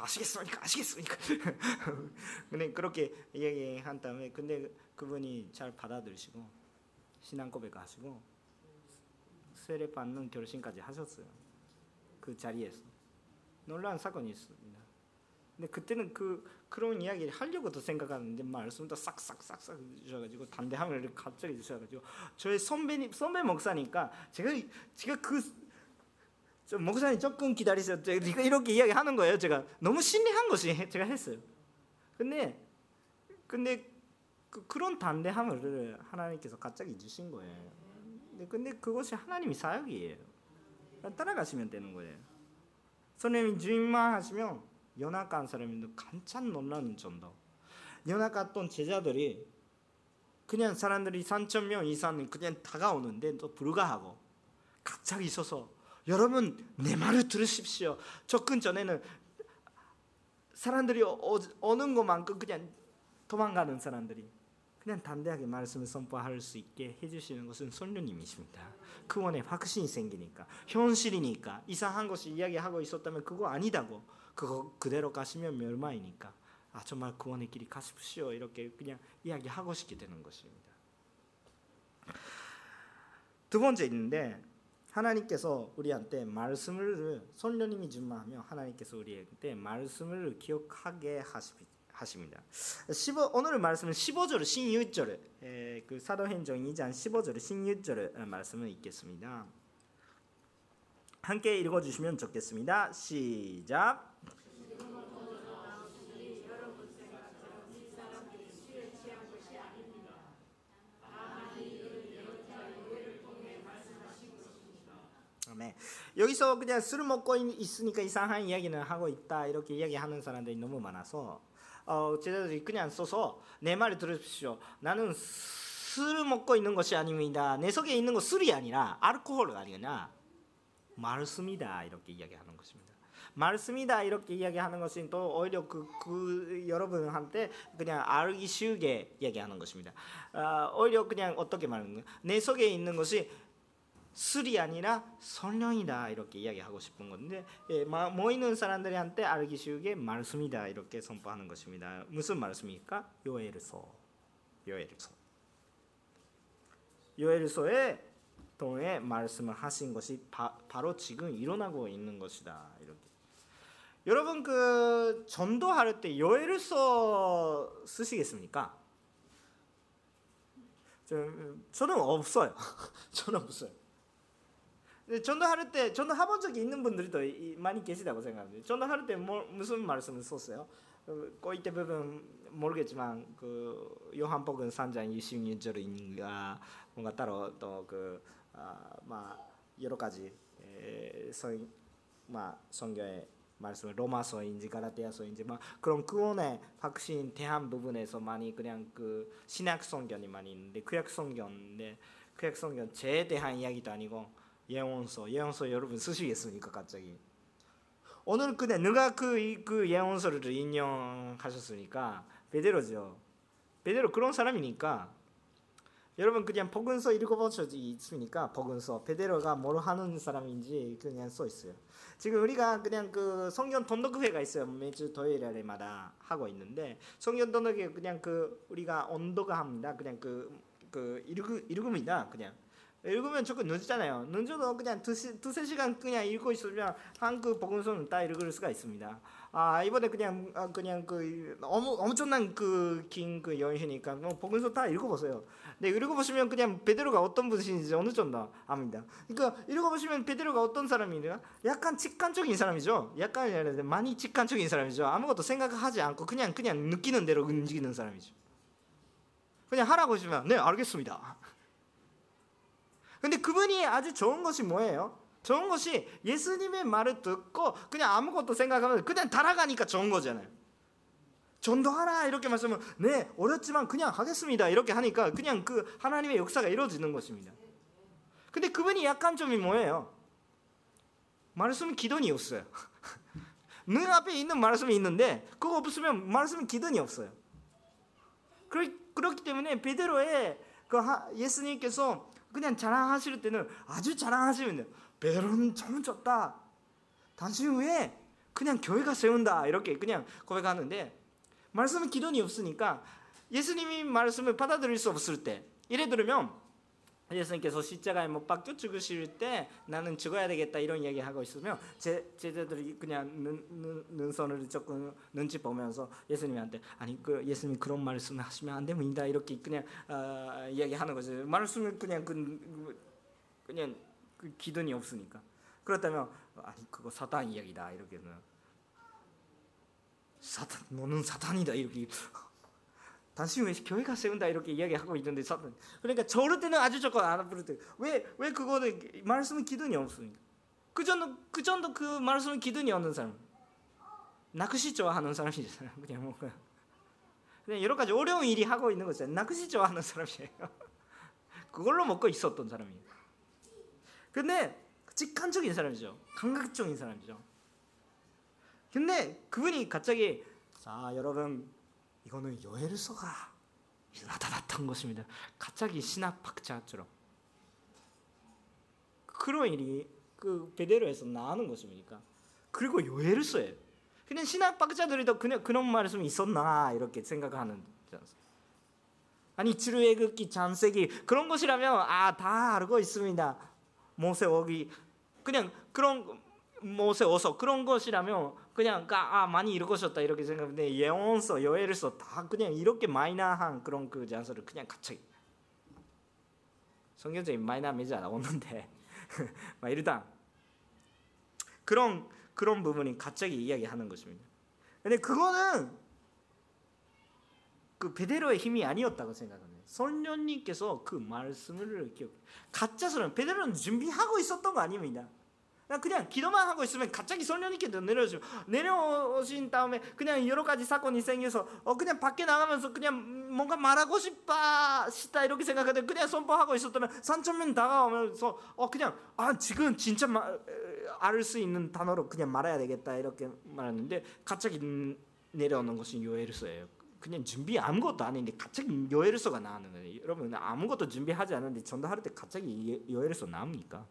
아시겠습니까? 아시겠습니까? [laughs] 근데 그렇게 이야기한 다음에 근데 그분이 잘 받아들이시고 신앙 고백하시고 세례 받는 결심까지 하셨어요. 그 자리에서. 놀라운 사건이 있습니다. 근데 그때는 그 그런 이야기를 하려고도 생각하는데 말씀도 싹싹싹싹 주셔가지고 담대함을 갑자기 주셔가지고 저의 선배님 선배 목사니까 제가 제가 그 목사님 조금 기다리세요. 제가 이렇게 이야기하는 거예요. 제가 너무 신뢰한 것이 제가 했어요. 근데 근데 그, 그런 담대함을 하나님께서 갑자기 주신 거예요. 근데, 그것이 하나님의 사역이에요. 따라가시면 되는 거예요. 선생님 주인만 하시면 연합한 사람인데 깜짝 놀라는 정도. 연합했던 제자들이 그냥 사람들이 3천 명 이상은 그냥 다가오는데 또 불가하고 갑자기 있어서 여러분 내 말을 들으십시오. 접근 전에는 사람들이 어, 오는 것만큼 그냥 도망가는 사람들이 그냥 담대하게 말씀을 선포할 수 있게 해주시는 것은 성령님이십니다. 그 원에 확신이 생기니까 현실이니까 이상한 것이 이야기하고 있었다면 그거 아니다고 그거 그대로 가시면 멸망이니까 아 정말 구원의 길이 가십시오 이렇게 그냥 이야기하고 싶게 되는 것입니다. 두 번째 있는데 하나님께서 우리한테 말씀을 성령님이 준마하며 하나님께서 우리한테 말씀을 기억하게 하십니다. 15, 오늘 말씀은 15절, 16절, 그 사도행전 2장 15절, 16절 말씀을 읽겠습니다. 함께 읽어주시면 좋겠습니다. 시작. 네. 여기서 그냥 술 먹고 있으니까 이상한 이야기는 하고 있다 이렇게 이야기하는 사람들이 너무 많아서 어, 제자들이 그냥 써서 내 말을 들으십시오. 나는 술 먹고 있는 것이 아닙니다. 내 속에 있는 건 술이 아니라 알코올이 아니라 말씀이다 이렇게 이야기하는 것입니다. 말씀이다 이렇게 이야기하는 것은 또 오히려 그, 그 여러분한테 그냥 알기 쉬우게 이야기하는 것입니다. 어, 오히려 그냥 어떻게 말하는 내 속에 있는 것이 술이 아니라 성령이다 이렇게 이야기하고 싶은 건데 예, 모이는 사람들한테 알기 쉬우게 말씀이다 이렇게 선포하는 것입니다. 무슨 말씀입니까? 요엘서 요엘서 요엘서에 통해 말씀을 하신 것이 바, 로 지금 일어나고 있는 것이다 이렇게. 여러분 그 전도할 때 요엘서 쓰시겠습니까? 저는 없어요. [laughs] 저는 없어요. 전도할 때 전도 해본 적이 있는 분들이 더 많이 계시다고 생각합니다. 전도할 때 뭐, 무슨 말씀을 썼어요? 꼬이때 부분 모르겠지만 그 요한복음 3장 26절인가 뭔가 따로 또그 아, 여러 가지 성, 막 성경의 말씀 로마서인지 가라테아서인지 막 그런 구원의 확신 대한 부분에서 많이 그냥 그 신약 성경이 많이 있는데 구약 성경인데 구약 성경 제 대한 이야기도 아니고 예언서 예언서 여러분 쓰시겠습니까 갑자기? 오늘 그냥 누가 그, 그 예언서를 인용하셨으니까? 베드로죠. 베드로 그런 사람이니까 여러분 그냥 복음서 읽어보셨지 있습니까? 복음서 베드로가 뭘 하는 사람인지 그냥 써 있어요. 지금 우리가 그냥 그 성경 돈독회가 있어요. 매주 토요일마다 하고 있는데 성경 돈독회 그냥 그 우리가 온도가 합니다. 그냥 그, 그 읽, 읽음이다. 그냥 읽으면 조금 늦잖아요. 늦어도 그냥 두세, 시간 그냥 읽고 있으면 한국 복음서는 다 읽을 수가 있습니다. 아 이번에 그냥 아, 그냥 그 엄청난 그 긴그 그 연휴니까 뭐 복음서 다 읽어보세요. 네 읽어보시면 그냥 베드로가 어떤 분이신지 어느 정도 압니다. 그러니까 읽어보시면 베드로가 어떤 사람이냐? 약간 직관적인 사람이죠. 약간 많이 직관적인 사람이죠. 아무것도 생각하지 않고 그냥 그냥 느끼는 대로 움직이는 사람이죠. 그냥 하라고 하시면 네 알겠습니다. 근데 그분이 아주 좋은 것이 뭐예요? 좋은 것이 예수님의 말을 듣고 그냥 아무것도 생각하면 그냥 따라가니까 좋은 거잖아요. 전도하라 이렇게 말씀하면 네 어렵지만 그냥 하겠습니다 이렇게 하니까 그냥 그 하나님의 역사가 이루어지는 것입니다. 근데 그분이 약간 점이 뭐예요? 말씀 기도이 없어요. [laughs] 눈앞에 있는 말씀이 있는데 그거 없으면 말씀 기도이 없어요. 그렇 기 때문에 베드로의 그 예수님께서 그냥 자랑하실 때는 아주 자랑하시면 돼요. 베드로는 참 좋다. 당신 후에 그냥 교회가 세운다 이렇게 그냥 고백하는데 말씀은 기론이 없으니까 예수님이 말씀을 받아들일 수 없을 때 예를 들면 예수님께서 십자가에 못 박혀 죽으실 때 나는 죽어야 되겠다 이런 이야기 하고 있으면 제 제자들이 그냥 눈, 눈, 눈 선을 조금 눈치 보면서 예수님한테 아니 그 예수님 그런 말씀 하시면 안 됩니다. 이렇게 그냥 어, 이야기하는 거죠. 말씀을 그냥 그 그냥 그 기준이 없으니까. 그렇다면 아니 그거 사탄 이야기다. 이렇게는 사탄 너는 사탄이다 이렇게. 당신 왜 교회가 세운다 이렇게 이야기하고 있는데 사탄. 그러니까 저럴 때는 아주 좋고 안 부를 때 왜 왜 그거는 말씀은 기준이 없으니까. 그 정도 그 정도 그 말씀은 기준이 없는 사람. 낚시 좋아하는 사람이잖아요 그냥 뭔가 그냥 여러 가지 어려운 일이 하고 있는 거죠 낚시 좋아하는 사람이에요. [laughs] 그걸로 먹고 있었던 사람이에요. 근데 직관적인 사람이죠. 감각적인 사람이죠. 근데 그분이 갑자기 자 여러분 이거는 요엘서가 나타났던 것입니다. 갑자기 신학박자처럼 그런 일이 그 베데로에서 나오는 것입니까? 그리고 요엘서예요. 그냥 신학박자들도 그냥 그런 말씀이 있었나 이렇게 생각하는 아니 지루애극기 잔세기 그런 것이라면 아 다 알고 있습니다. 모세오기 그냥 그런 모세어서 그런 것이라면 그냥 아 많이 읽으셨다 이렇게 생각하는데 예언서 여엘서 다 그냥 이렇게 마이너한 그런 그 잔서를 그냥 갑자기 성경적인 마이너 메지 나오는데 막 일단 그런 그런 부분이 갑자기 이야기하는 것입니다. 근데 그거는 그 베데로의 힘이 아니었다고 생각합니다. 성령님께서 그 말씀을 기억. 가짜서는 베드로는 준비하고 있었던 거 아닙니다. 그냥 기도만 하고 있으면 갑자기 성령님께서 내려오시고 내려오신 다음에 그냥 여러 가지 사건이 생겨서 어 그냥 밖에 나가면서 그냥 뭔가 말하고 싶다 싶다 이렇게 생각하는데 그냥 선포하고 있었다면 3천 명 다가오면서 어 그냥 아 지금 진짜 말, 알을 수 있는 단어로 그냥 말해야 되겠다 이렇게 말했는데 갑자기 내려오는 것이 요엘서예요. 그냥 준비 아무것도 안 했는데 갑자기 요엘서가 나오는 거예요. 여러분 아무것도 준비하지 않았는데 전도할 때 갑자기 요엘서 나옵니까?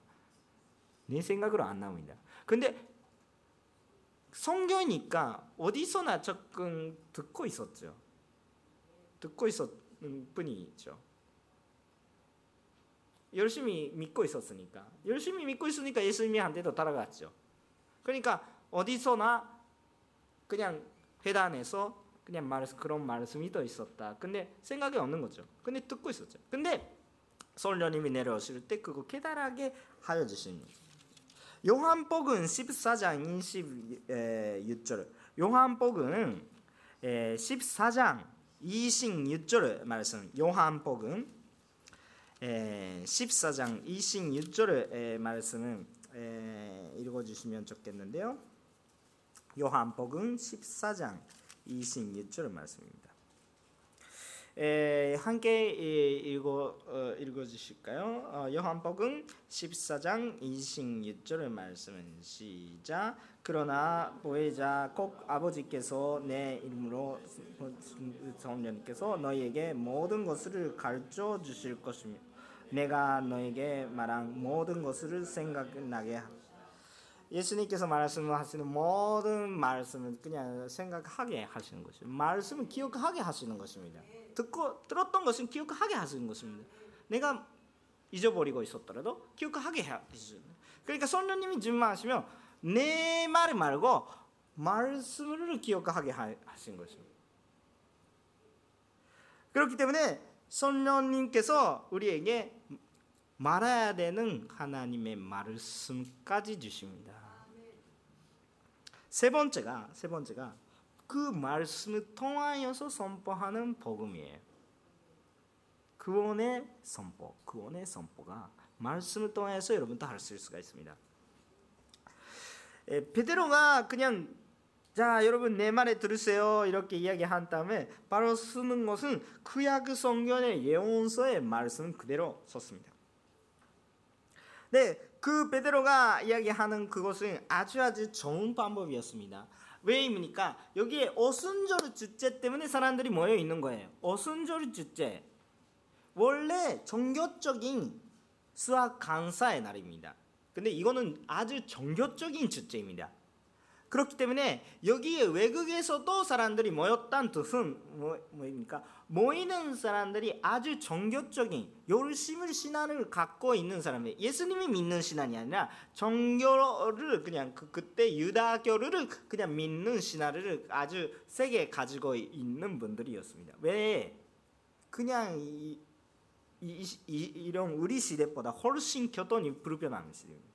내 생각으로 안 나옵니다. 근데 성경이니까 어디서나 조금 듣고 있었죠. 듣고 있었는 뿐이죠. 열심히 믿고 있었으니까 열심히 믿고 있으니까 예수님한테도 따라갔죠. 그러니까 어디서나 그냥 회단에서 그냥 말해서 그런 말씀이 더 있었다. 근데 생각이 없는 거죠. 근데 듣고 있었죠. 근데 성령님이 내려오실 때 그거 깨달하게 하여 거죠. 요한복음 14장 26절. 요한복음 에, 14장 26절 말씀 요한복음 에, 14장 26절 말씀은 에, 읽어주시면 좋겠는데요. 요한복음 14장 26절 말씀입니다. 에, 함께 읽어 어, 읽어 주실까요? 어, 요한복음 14장 26절 말씀은 시작. 그러나 보혜자 꼭 아버지께서 내 이름으로 성령께서 너희에게 모든 것을 가르쳐 주실 것이며 내가 너에게 말한 모든 것을 생각나게 예수님께서 말씀하시는 모든 말씀은 그냥 생각하게 하시는 것이에요. 말씀은 기억하게 하시는 것입니다. 듣고 들었던 것은 기억하게 하시는 것입니다. 내가 잊어버리고 있었더라도 기억하게 하시는. 그러니까 성령님이 질문하시면 내말 말고 말씀을 기억하게 하신 것입니다. 그렇기 때문에 성령님께서 우리에게 말해야 되는 하나님의 말씀까지 주십니다. 세 번째가 세 번째가 그 말씀을 통하여서 선포하는 복음이에요. 구원의 선포, 구원의 선포가 말씀을 통해서 여러분도 할 수가 있습니다. 에, 베드로가 그냥 자 여러분 내 말에 들으세요 이렇게 이야기한 다음에 바로 쓰는 것은 구약 성경의 예언서의 말씀 그대로 썼습니다. 네, 그 베드로가 이야기하는 그것은 아주 아주 좋은 방법이었습니다. 왜입니까? 여기에 어순절 주제 때문에 사람들이 모여 있는 거예요. 어순절 주제. 원래 종교적인 수학 강사의 날입니다. 근데 이거는 아주 종교적인 주제입니다. 그렇기 때문에 여기에 외국에서도 사람들이 모였다는 뜻은 뭐, 뭐입니까? 모이는 사람들이 아주 종교적인 열심히 신앙을 갖고 있는 사람들 예수님이 믿는 신앙이 아니라 종교를 그냥 그, 그때 유다교를 그냥 믿는 신앙을 아주 세게 가지고 있는 분들이었습니다. 왜 그냥 이, 이, 이, 이런 우리 시대보다 훨씬 교통이 불편한 시대입니다.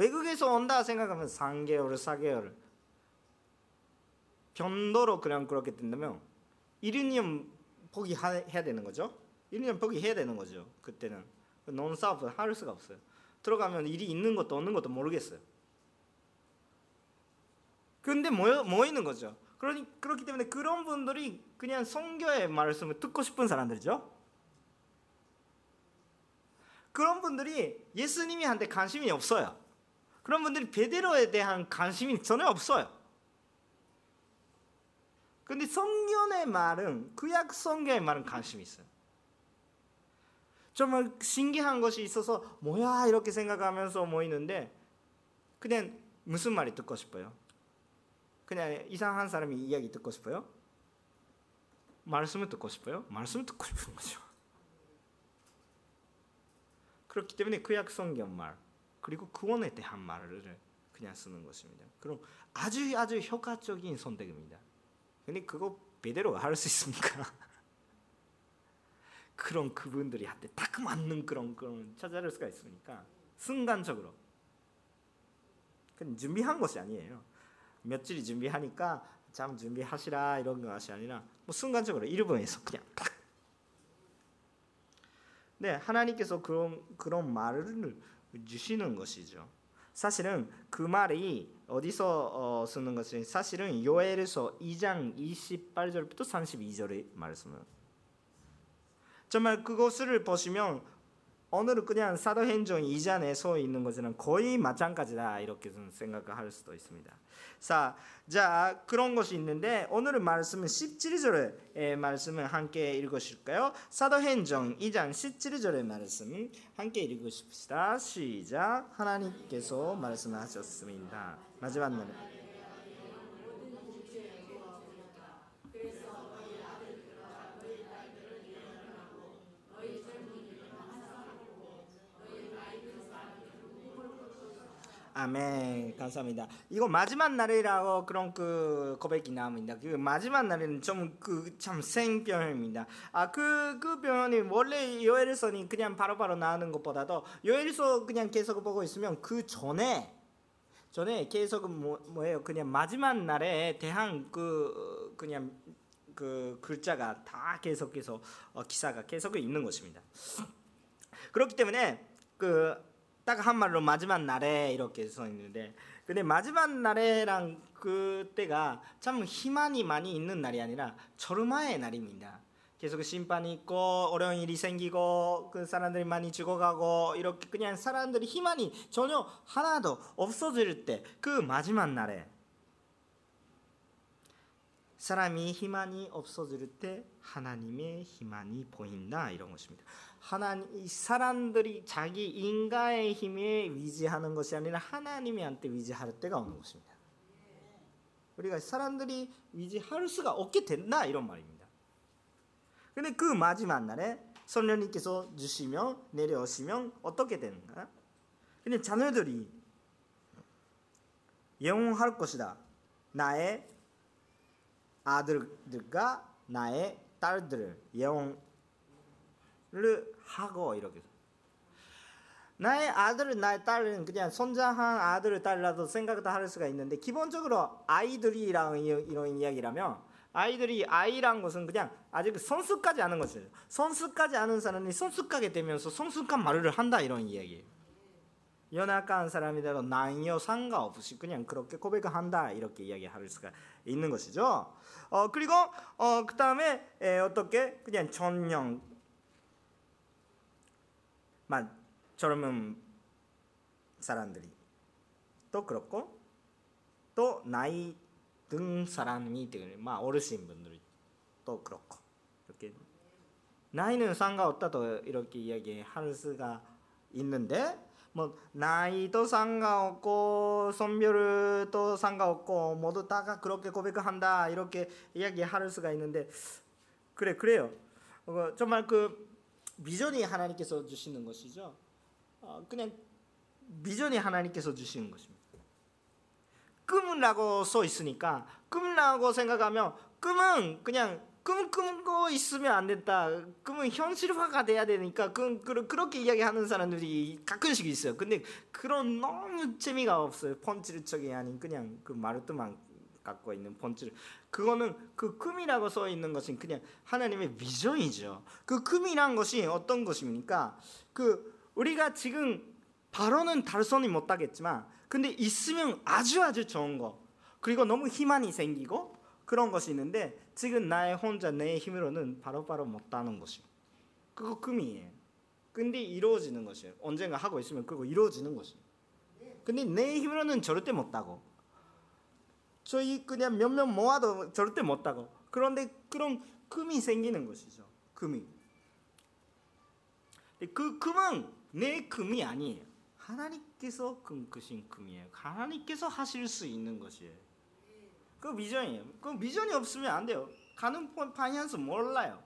외국에서 온다 생각하면 3개월, 4개월 변도로 그냥 그렇게 된다면 1년 포기해야 되는 거죠. 1년 포기해야 되는 거죠. 그때는 논사업 할 수가 없어요. 들어가면 일이 있는 것도 없는 것도 모르겠어요. 근데 모여, 모이는 거죠. 그러니, 그렇기 때문에 그런 분들이 그냥 성교의 말씀을 듣고 싶은 사람들이죠. 그런 분들이 예수님이 한테 관심이 없어요. 그런 분들이 베드로에 대한 관심이 전혀 없어요. 근데 성경의 말은 구약 성경의 말은 관심이 있어요. 정말 신기한 것이 있어서 뭐야 이렇게 생각하면서 모이는데 그냥 무슨 말이 듣고 싶어요? 그냥 이상한 사람이 이야기 듣고 싶어요? 말씀을 듣고 싶어요? 말씀을 듣고 싶은 거죠. 그렇기 때문에 구약 성경 말 그리고 구원에 대한 말을 그냥 쓰는 것입니다. 그럼 아주 아주 효과적인 선택입니다. 근데 그거 베드로가 할수 있습니까? [laughs] 그런 그분들이 한테 딱 맞는 그런 그런 찾아낼 수가 있습니까? 순간적으로. 그건 준비한 것이 아니에요. 며칠 준비하니까 참 준비하시라 이런 것이 아니라 뭐 순간적으로 일본에서 그냥 딱. 네, 하나님께서 그런 그런 말을 주시는 것이죠. 사실은 그 말이 어디서 어, 쓰는 것은 사실은 요엘서 2장 28절부터 32절의 말씀은 정말 그것을 보시면 오늘은 그냥 사도행전 2장에 서 있는 것이랑 거의 마찬가지다 이렇게 생각할 수도 있습니다. 자, 자 그런 것이 있는데 오늘의 말씀은 17절의 말씀을 함께 읽으실까요? 사도행전 2장 17절의 말씀 함께 읽으십시다. 시작. 하나님께서 말씀하셨습니다. 마지막 날 아멘 감사합니다. 이거 마지막 날이라고 그런 그 고백이 나옵니다. 그 마지막 날은 좀그 참 생병입니다. 아그그 그 병이 원래 요엘서는 그냥 바로바로 바로 나오는 것보다도 요엘서 그냥 계속 보고 있으면 그 전에 전에 계속 뭐, 뭐예요? 그냥 마지막 날에 대한 그 그냥 그 글자가 다 계속해서 어, 기사가 계속 있는 것입니다. 그렇기 때문에 그 딱 한 말로 마지막 날에 이렇게 써 있는데 근데 마지막 날에랑 그때가 참 희망이 많이 있는 날이 아니라 절마의 날입니다. 계속 심판이 있고 어려운 일이 생기고 그 사람들이 많이 죽어가고 이렇게 그냥 사람들이 희망이 전혀 하나도 없어질 때 그 마지막 날에 사람이 희망이 없어질 때 하나님의 희망이 보인다 이런 것입니다. 하나님 사람들이 자기 인간의 힘에 위지하는 것이 아니라 하나님한테 위지할 때가 오는 것입니다. 우리가 사람들이 위지할 수가 없게 된다 이런 말입니다. 근데 그 마지막 날에 성령님께서 주시면 내려오시면 어떻게 되는가? 근데 자녀들이 영원할 것이다. 나의 아들들과 나의 딸들을 영원 을 하고 이렇게 나의 아들은 나의 딸은 그냥 손자한 아들을 딸라도 생각도 할 수가 있는데 기본적으로 아이들이랑 이런 이야기라면 아이들이 아이란 것은 그냥 아직 성숙하지 않은 것이에요. 성숙하지 않은 사람이 성숙하게 되면서 성숙한 말을 한다 이런 이야기예요. 연약한 사람이라도 난요 상관없이 그냥 그렇게 고백한다 이렇게 이야기할 수가 있는 것이죠. 어 그리고 어 그 다음에 에, 어떻게 그냥 전령 만 젊은 사람들이 또 그렇고 또 나이 등 사람이들, 막 어르신 분들이 또 그렇고 이렇게 나이는 상관없다도 이렇게 이야기할 수가 있는데 뭐 나이도 상관없고 성별도 상관없고 모두 다가 그렇게 고백한다 이렇게 이야기할 수가 있는데 그래 그래요. 어, 정말 그 비전이 하나님께서 주시는 것이죠. 어, 그냥 비전이 하나님께서 주시는 것입니다. 꿈이라고 써 있으니까 꿈이라고 생각하면 꿈은 그냥 꿈 꾸고 있으면 안 된다. 꿈은 현실화가 돼야 되니까 그, 그, 그렇게 이야기하는 사람들이 가끔씩 있어요. 근데 그런 너무 재미가 없어요. 펀치르적이 아닌 그냥 그 마르트만 갖고 있는 펀치를 그거는 그 꿈이라고 써 있는 것은 그냥 하나님의 비전이죠. 그 꿈이란 것이 어떤 것입니까? 그 우리가 지금 바로는 달성이 못 하겠지만 근데 있으면 아주 아주 좋은 거 그리고 너무 희망이 생기고 그런 것이 있는데 지금 나의 혼자 내 힘으로는 바로바로 못하는 것이 그거 꿈이에요. 근데 이루어지는 것이에요. 언젠가 하고 있으면 그거 이루어지는 것이. 근데 내 힘으로는 절대 못하고 저희 그냥 몇몇 모아도 절대 못하고 그런데 그런 금이 생기는 것이죠. 금이. 그 금은 내 금이 아니에요. 하나님께서 금크신 금이에요. 하나님께서 하실 수 있는 것이에요. 그 비전이에요. 그 비전이 없으면 안 돼요. 가는 방향수 몰라요.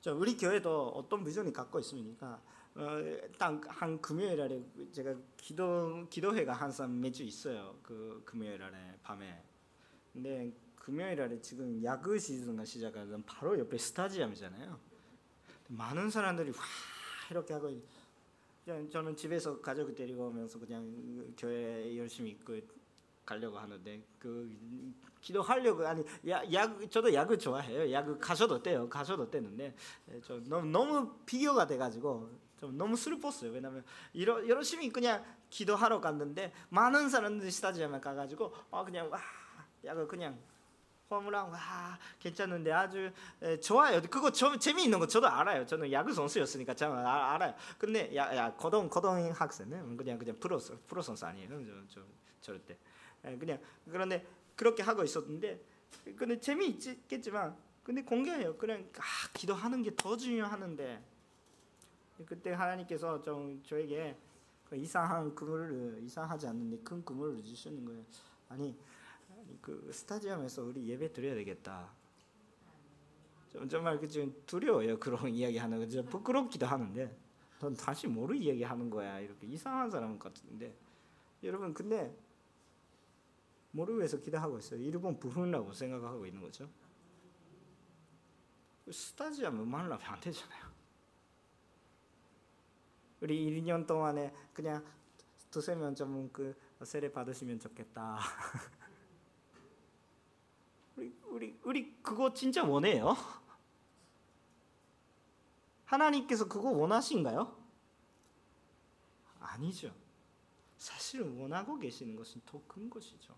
저 우리 교회도 어떤 비전이 갖고 있습니까? 어, 딱한 금요일 날에 제가 기도 기도회가 항상 매주 있어요. 그 금요일 날에 밤에. 근데 금요일 날에 지금 야구 시즌가 시작하면 바로 옆에 스타디움이잖아요. 많은 사람들이 와 이렇게 하고 저는 집에서 가족을 데리고 오면서 그냥 교회 열심히 그 가려고 하는데 그 기도하려고 아니 야, 야구 저도 야구 좋아해요. 야구 가셔도 돼요. 가셔도 되는데 예, 저 너무 너무 비교가 돼 가지고 좀 너무 슬펐어요. 왜냐면 이러, 열심히 그냥 기도하러 갔는데 많은 사람들이 스타디움에 가가지고 어 그냥 와 야구 그냥 홈런 와 괜찮은데 아주 에, 좋아요. 그거 저, 재미있는 거 저도 알아요. 저는 야구 선수였으니까 저 아, 알아요. 근데 야야 고등 고등 학생은 그냥 그냥 프로 프로 선수 아니에요. 저, 저 절대 에, 그냥 그런데 그렇게 하고 있었는데 근데 재미있겠지만 근데 공개해요. 그냥 아, 기도하는 게 더 중요하는데 그때 하나님께서 좀 저에게 그 이상한 그물을 이상하지 않는데 큰 그물을 주시는 거예요. 아니 그 스타디움에서 우리 예배 드려야 되겠다. 좀 정말 그 지금 두려워요 그런 [laughs] 이야기 하는 거. 부끄럽기도 하는데 넌 다시 뭐로 이야기 하는 거야 이렇게 이상한 사람 같은데 여러분 근데 위해서 기도하고 있어요? 일본 부흥이라고 생각하고 있는 거죠. 스타디움 음악을 하면 안 되잖아요. 우리 1년 동안에 그냥 두세 명좀그 세례 받으시면 좋겠다. [laughs] 우리 우리 우리 그거 진짜 원해요? 하나님께서 그거 원하신가요? 아니죠. 사실은 원하고 계시는 것은 더 큰 것이죠.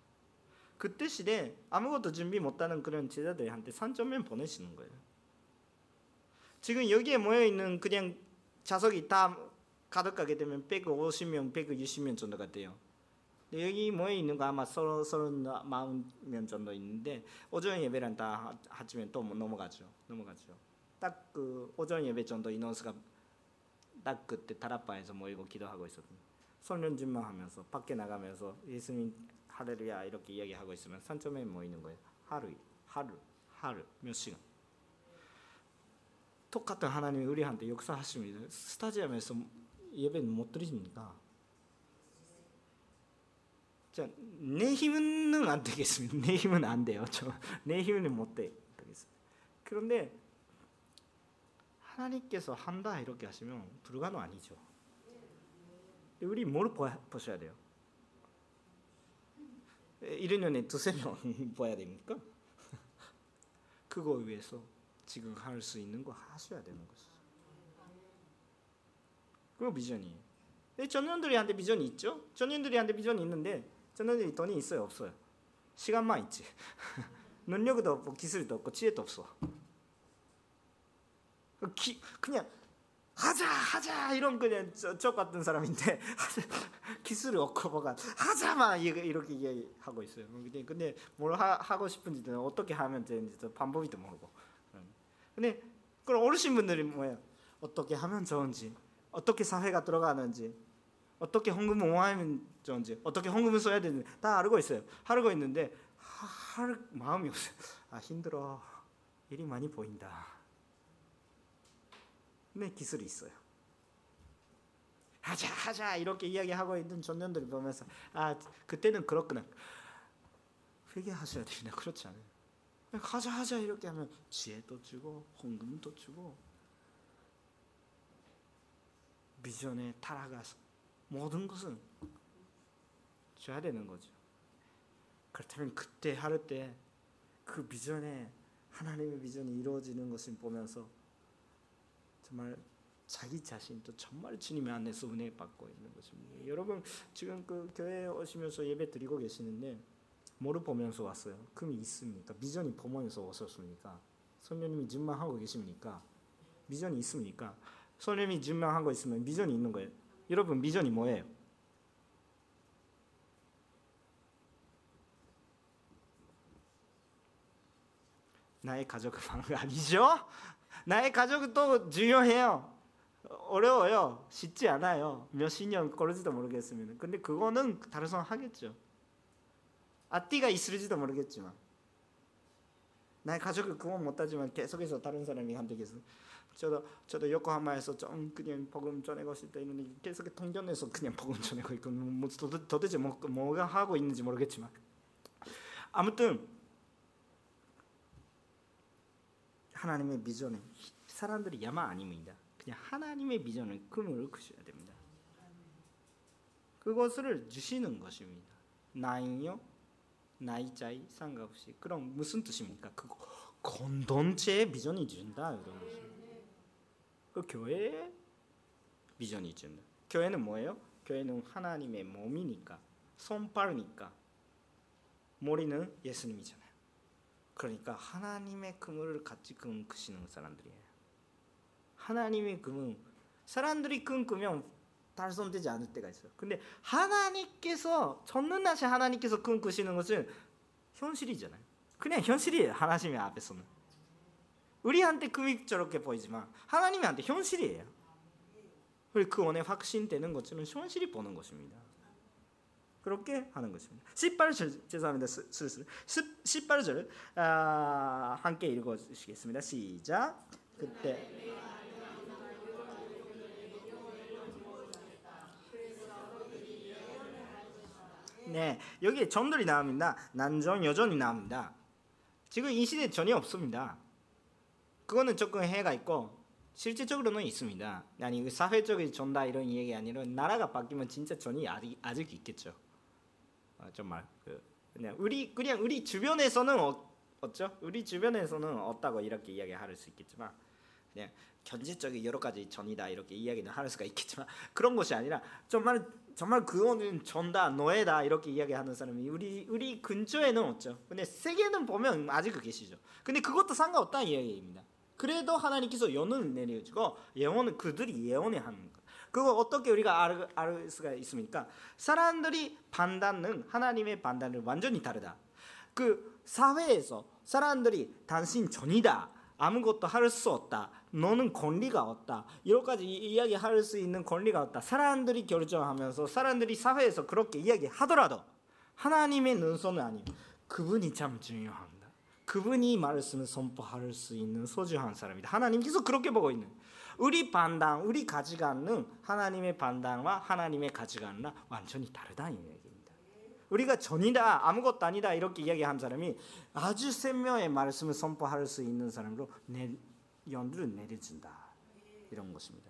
그때 시대 아무것도 준비 못하는 그런 제자들한테 산점면 보내시는 거예요. 지금 여기에 모여 있는 그냥 좌석이 다 가득하게 되면 150명, 160명 정도가 돼요. 여기 모여 있는 거 아마 서른 서른 명 정도 있는데 오전 예배랑 다 하면 또 넘어가죠. 넘어가죠. 딱 그 오전 예배 정도 인원수가 딱 그때 다락방에서 모이고 기도하고 있었거든요. 손련진만 하면서 밖에 나가면서 예수님 할렐루야 이렇게 이야기하고 있으면 산점에 모이는 거예요. 하루, 하루, 하루 몇 시간. 똑같은 하나님이 우리한테 역사하십니다. 스타디움에서 예배는 못 드리십니까? 자, 내 힘은 안 되겠습니다. 내 힘은 안 돼요. 저, 내 힘은 못 되겠습니다. 그런데 하나님께서 한다 이렇게 하시면 불가능 아니죠. 우리 뭘 보셔야 돼요? 1년에 두세 명 [laughs] 봐야 됩니까? [laughs] 그거 위해서 지금 할 수 있는 거 하셔야 되는 것이죠. 그거 비전이에요. 전년들이한테 비전이 있죠? 전년들이한테 비전이 있는데 전년들이 돈이 있어요, 없어요? 시간만 있지. [laughs] 능력도 없고 기술도 없고 지혜도 없어. 기, 그냥 하자 하자 이런 그냥 저, 저 같은 사람인데 [laughs] 기술이 없고 뭐가 하자만 이렇게 얘기하고 있어요. 근데 근데 뭘 하, 하고 싶은지 어떻게 하면 되는지 방법이 도 모르고. 근데 그럼 어르신분들이 뭐예요? 어떻게 하면 좋은지, 어떻게 사회가 들어가는지, 어떻게 헌금을 모으면 좋은지, 어떻게 헌금을 써야 되는지 다 알고 있어요. 알고 있는데 할 마음이 없어요. 아 힘들어. 일이 많이 보인다. 네, 기술이 있어요. 하자 하자 이렇게 이야기하고 있는 전년들을 보면서 아 그때는 그렇구나 회개하셔야 됩니다. 그렇지 않아요. 하자 하자 이렇게 하면 지혜도 주고 헌금도 주고 비전에 따라가서 모든 것은 줘야 되는 거죠. 그렇다면 그때 하루 때 그 비전에 하나님의 비전이 이루어지는 것을 보면서 정말 자기 자신도 정말 주님의 안에서 은혜 받고 있는 것입니다. 여러분 지금 그 교회 오시면서 예배 드리고 계시는데 뭐를 보면서 왔어요? 금이 있습니까? 비전이 보면서 오셨습니까? 선녀님이 증명하고 계십니까? 비전이 있습니까? 선녀님이 증명하고 있으면 비전이 있는 거예요. 여러분 비전이 뭐예요? 나의 가족을 그 아니죠? 나의 가족도 중요해요. 어려워요. 쉽지 않아요. 몇십 년 걸을지도 모르겠습니다. 근데 그거는 사람 하겠죠. 앞뒤가 있을지도 모르겠지만 나의 가족을 그건 못하지만 계속해서 다른 사람이 계속 저도 저도 요코하마에서 좀 그냥 복음 전하고 있을 때 있는데 계속 통전에서 그냥 복음 전하고 있고 뭐 도대체 뭐, 뭐가 하고 있는지 모르겠지만 아무튼 하나님의 비전에 사람들이 야마 아닙니다. 그냥 하나님의 비전을 꿈을 꾸셔야 됩니다. 그것을 주시는 것입니다. 나이요, 나이자이 상관없이 그럼 무슨 뜻입니까? 그 공동체의 비전이 준다 이런 것입니다. 그 교회의 비전이 준다. 교회는 뭐예요? 교회는 하나님의 몸이니까 손발이니까 머리는 예수님이잖아요. 그러니까 하나님의 그물을 같이 끊으시는 사람들이에요. 하나님의 금은 사람들이 끊으면 달성되지 않을 때가 있어요. 근데 하나님께서 전능하신 하나님께서 끊으시는 것은 현실이잖아요. 그냥 현실이에요. 하나님의 앞에서는. 우리한테 금이 저렇게 보이지만 하나님한테 현실이에요. 그 원에 확신되는 것처럼 현실이 보는 것입니다. 그렇게 하는 것입니다. 18절 죄송합니다. 슬슬 18절 아, 함께 읽어주시겠습니다. 시작. 그때 네 여기 전들이 나옵니다. 난전 여전이 나옵니다. 지금 이 시대 전혀 없습니다. 그거는 조금 해가 있고 실제적으로는 있습니다. 아니 사회적인 전다 이런 얘기 아니라 나라가 바뀌면 진짜 전이 아직 아직 있겠죠. 아, 정말 그 그냥 우리 그냥 우리 주변에서는 어, 어죠? 우리 주변에서는 없다고 이렇게 이야기할 수 있겠지만 그냥 경제적인 여러 가지 전이다 이렇게 이야기는 할 수가 있겠지만 [laughs] 그런 것이 아니라 정말 정말 그거는 전다 노예다 이렇게 이야기하는 사람이 우리 우리 근처에는 없죠. 근데 세계는 보면 아직 계시죠. 근데 그것도 상관없다는 이야기입니다. 그래도 하나님께서 예언을 내려주고 예언은 그들이 예언을 하는 거. 그거 어떻게 우리가 알, 알 수가 있습니까? 사람들이 판단은 하나님의 판단은 완전히 다르다. 그 사회에서 사람들이 당신 전이다. 아무것도 할 수 없다. 너는 권리가 없다. 이렇게까지 이야기할 수 있는 권리가 없다. 사람들이 결정하면서 사람들이 사회에서 그렇게 이야기하더라도 하나님의 눈썹은 아니에요. 그분이 참 중요합니다. 그분이 말씀을 선포할 수 있는 소중한 사람이다. 하나님께서 그렇게 보고 있는. 우리 판단, 우리 가치관은 하나님의 판단과 하나님의 가치관은 완전히 다르다 이 얘기입니다. 우리가 전이다 아무것도 아니다 이렇게 이야기한 사람이 아주 생명의 말씀을 선포할 수 있는 사람으로 내 연두를 내려준다 이런 것입니다.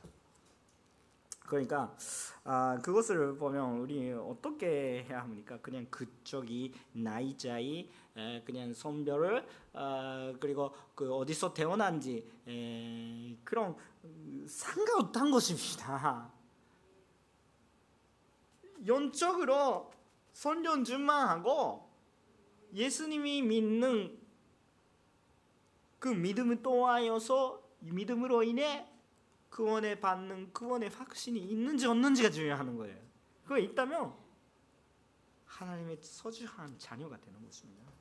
그러니까 아, 그것을 보면 우리 어떻게 해야 합니까? 그냥 그쪽이 나이자이 에, 그냥 성별을 어, 그리고 그 어디서 태어난지 에, 그런 상관없다는 것입니다. 영적으로 선전 준만 하고 예수님이 믿는 그 믿음을 통하여서 믿음으로 인해 구원에 받는 구원의 확신이 있는지 없는지가 중요한 거예요. 그거 있다면 하나님의 소중한 자녀가 되는 것입니다.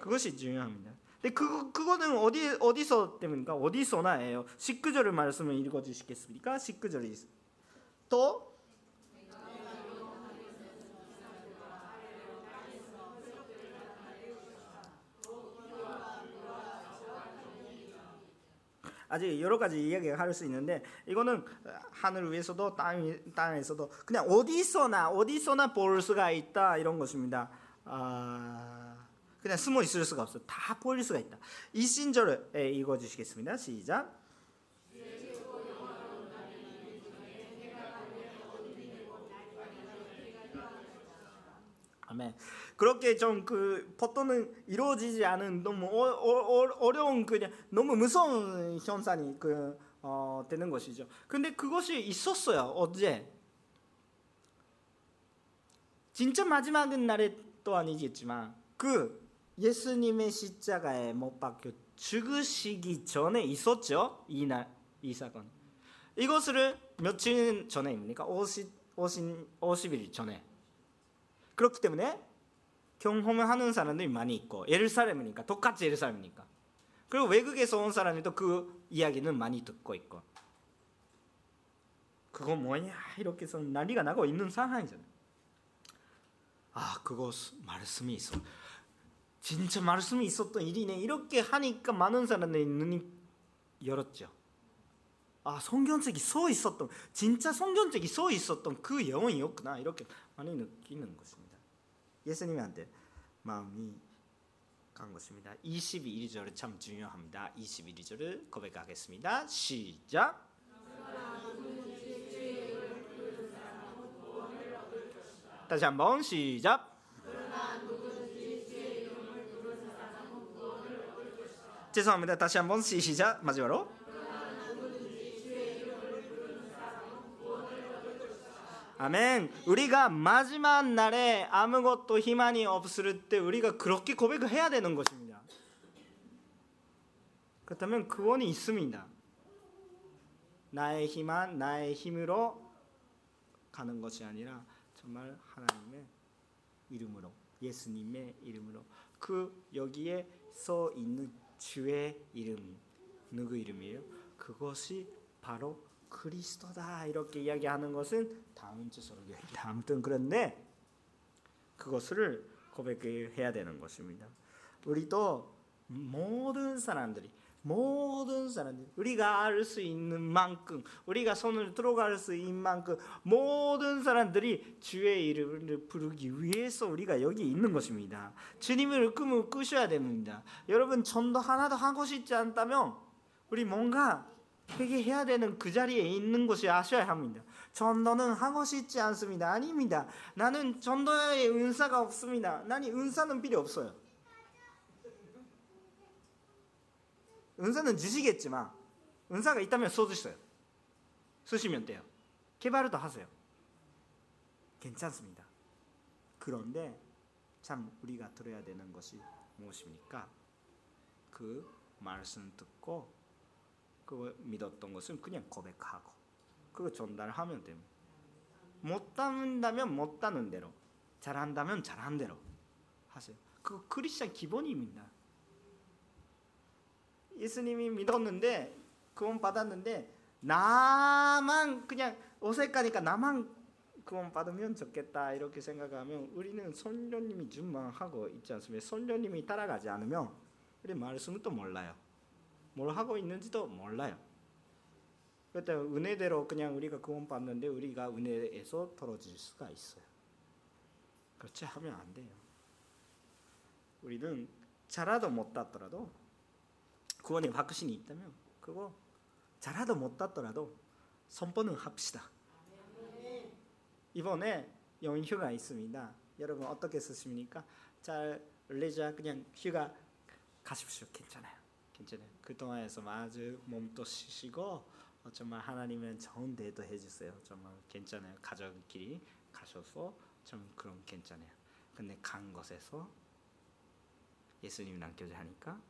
그것이 중요합니다. 근데 그 그거는 어디 어디서 때문입니까? 어디서나예요. 19절을 말씀을 읽어 주시겠습니까? 19절이 또 아직 여러 가지 이야기가 할 수 있는데 이거는 하늘 위에서도 땅 땅에서도 그냥 어디서나 어디서나 볼 수가 있다 이런 것입니다. 아, 그냥 숨어 있을 수가 없어. 다 보일 수가 있다. 이 신절을 읽어 주시겠습니다. 시작. 아멘. 그렇게 좀 그 보통은 이루어지지 않은 너무 어, 어, 어 려운 그냥 너무 무서운 현상이 그 어, 되는 것이죠. 근데 그것이 있었어요 어제. 진짜 마지막 날에 또 아니겠지만 그 예수님의 십자가에 못 박혀 죽으시기 전에 있었죠 이날 이 사건. 이것을 며칠 전에입니까? 50, 50, 50일 전에. 그렇기 때문에 경험을 하는 사람들이 많이 있고 예루살렘이니까 똑같이 예루살렘이니까. 그리고 외국에서 온 사람들도 그 이야기는 많이 듣고 있고. 그거 뭐냐? 이렇게 해서 난리가 나고 있는 상황이잖아요. 아 그거 말씀이 있어. 진짜 말씀이 있었던 일이네. 이렇게 하니까 많은 사람들이 눈이 열었죠. 아 성경책이 써 있었던 진짜 성경책이 써 있었던 그 영혼이었구나. 이렇게 많이 느끼는 것입니다 예수님한테 마음이 간 것입니다. 22절은 참 중요합니다. 22절을 고백하겠습니다. 시작. 다시 한번 시작. 죄송합니다. 다시 한번 시작. 마지막으로. 아멘. 우리가 마지막 날에 아무것도 희망이 없을 때 우리가 그렇게 고백을 해야 되는 것입니다. 그렇다면 구원이 있습니다. 나의 희망, 나의 힘으로 가는 것이 아니라 정말 하나님의 이름으로, 예수님의 이름으로 그 여기에 써 있는 주의 이름 누구 이름이에요? 그것이 바로 그리스도다 이렇게 이야기하는 것은 다음 주 설교입니다. 아무튼 그런데 그것을 고백해야 되는 것입니다. 우리도 모든 사람들이 모든 사람들 우리가 알 수 있는 만큼 우리가 손을 들어갈 수 있는 만큼 모든 사람들이 주의 이름을 부르기 위해서 우리가 여기 있는 것입니다. 주님을 꿈을 꾸셔야 됩니다. 여러분 전도 하나도 하고 싶지 않다면 우리 뭔가 회개해야 되는 그 자리에 있는 것이 아셔야 합니다. 전도는 하고 싶지 않습니다. 아닙니다. 나는 전도에 은사가 없습니다. 나는 은사는 필요 없어요. 은사는 주시겠지만 은사가 있다면 써주세요. 쓰시면 돼요. 개발도 하세요. 괜찮습니다. 그런데 참 우리가 들어야 되는 것이 무엇입니까? 그 말씀 듣고 그거 믿었던 것은 그냥 고백하고 그거 전달하면 됩니다. 못한다면 못하는 대로 잘한다면 잘한 대로 하세요. 그 크리스천 기본입니다. 예수님이 믿었는데 구원 받았는데 나만 그냥 어색하니까 나만 구원 받으면 좋겠다 이렇게 생각하면 우리는 선녀님이 준만 하고 있지 않습니까? 선녀님이 따라가지 않으면 우리 말씀을 또 몰라요. 뭘 하고 있는지도 몰라요. 그때 은혜대로 그냥 우리가 구원 받는데 우리가 은혜에서 떨어질 수가 있어요. 그렇지 하면 안 돼요. 우리는 잘하도 못 땄더라도 구원의 바꾸신이 있다면 그거 잘하도 못 땄더라도 선포는 합시다. 이번에 연휴가 있습니다. 여러분 어떻게 쓰십니까? 잘 레저 그냥 휴가 가십시오. 괜찮아요. 괜찮아요. 그 동안에서 아주 몸도 쉬시고 정말 하나님은 좋은 데도 해주세요. 정말 괜찮아요. 가족끼리 가셔서 좀 그런 괜찮아요. 근데 간 곳에서 예수님이랑 교제하니까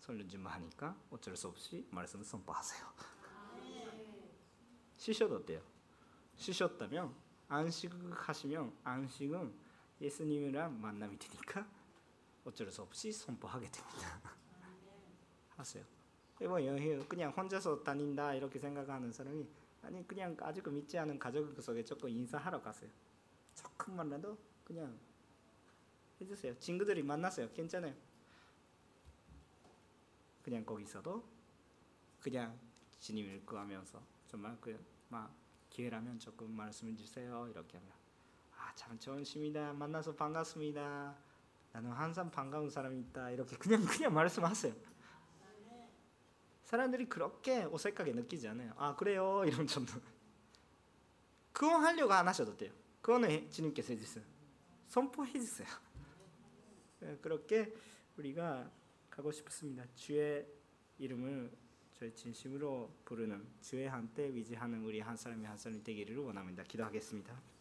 설륜 하니까 어쩔 수 없이 말씀을 선포하세요. [laughs] 쉬셔도 돼요. 쉬셨다면 안식하시면 안식은 예수님이랑 만남이 되니까 어쩔 수 없이 선포하게 됩니다. [laughs] 하세요. 여행 그냥 혼자서 다닌다 이렇게 생각하는 사람이 아니 그냥 아직 믿지 않은 가족 속에 조금 인사하러 가세요. 조금만라도 그냥 해주세요. 친구들이 만났어요. 괜찮아요. 그냥 거기서도 그냥 주님을 구하면서 정말 그막 기회라면 조금 말씀해 주세요. 이렇게 하면 아참 좋은 시입니다. 만나서 반갑습니다. 나는 항상 반가운 사람이 있다. 이렇게 그냥 그냥 말씀하세요. 사람들이 그렇게 어색하게 느끼지 않아요. 아 그래요 이런 정도. [laughs] 그거 하려고 안 하셔도 돼요. 그거는 주님께서 해주세요. 선포해 주세요. [laughs] 그렇게 우리가 가고 싶습니다. 주의 이름을 저희 진심으로 부르는 주의 한때 위지하는 우리 한 사람이 한 사람이 되기를 원합니다. 기도하겠습니다.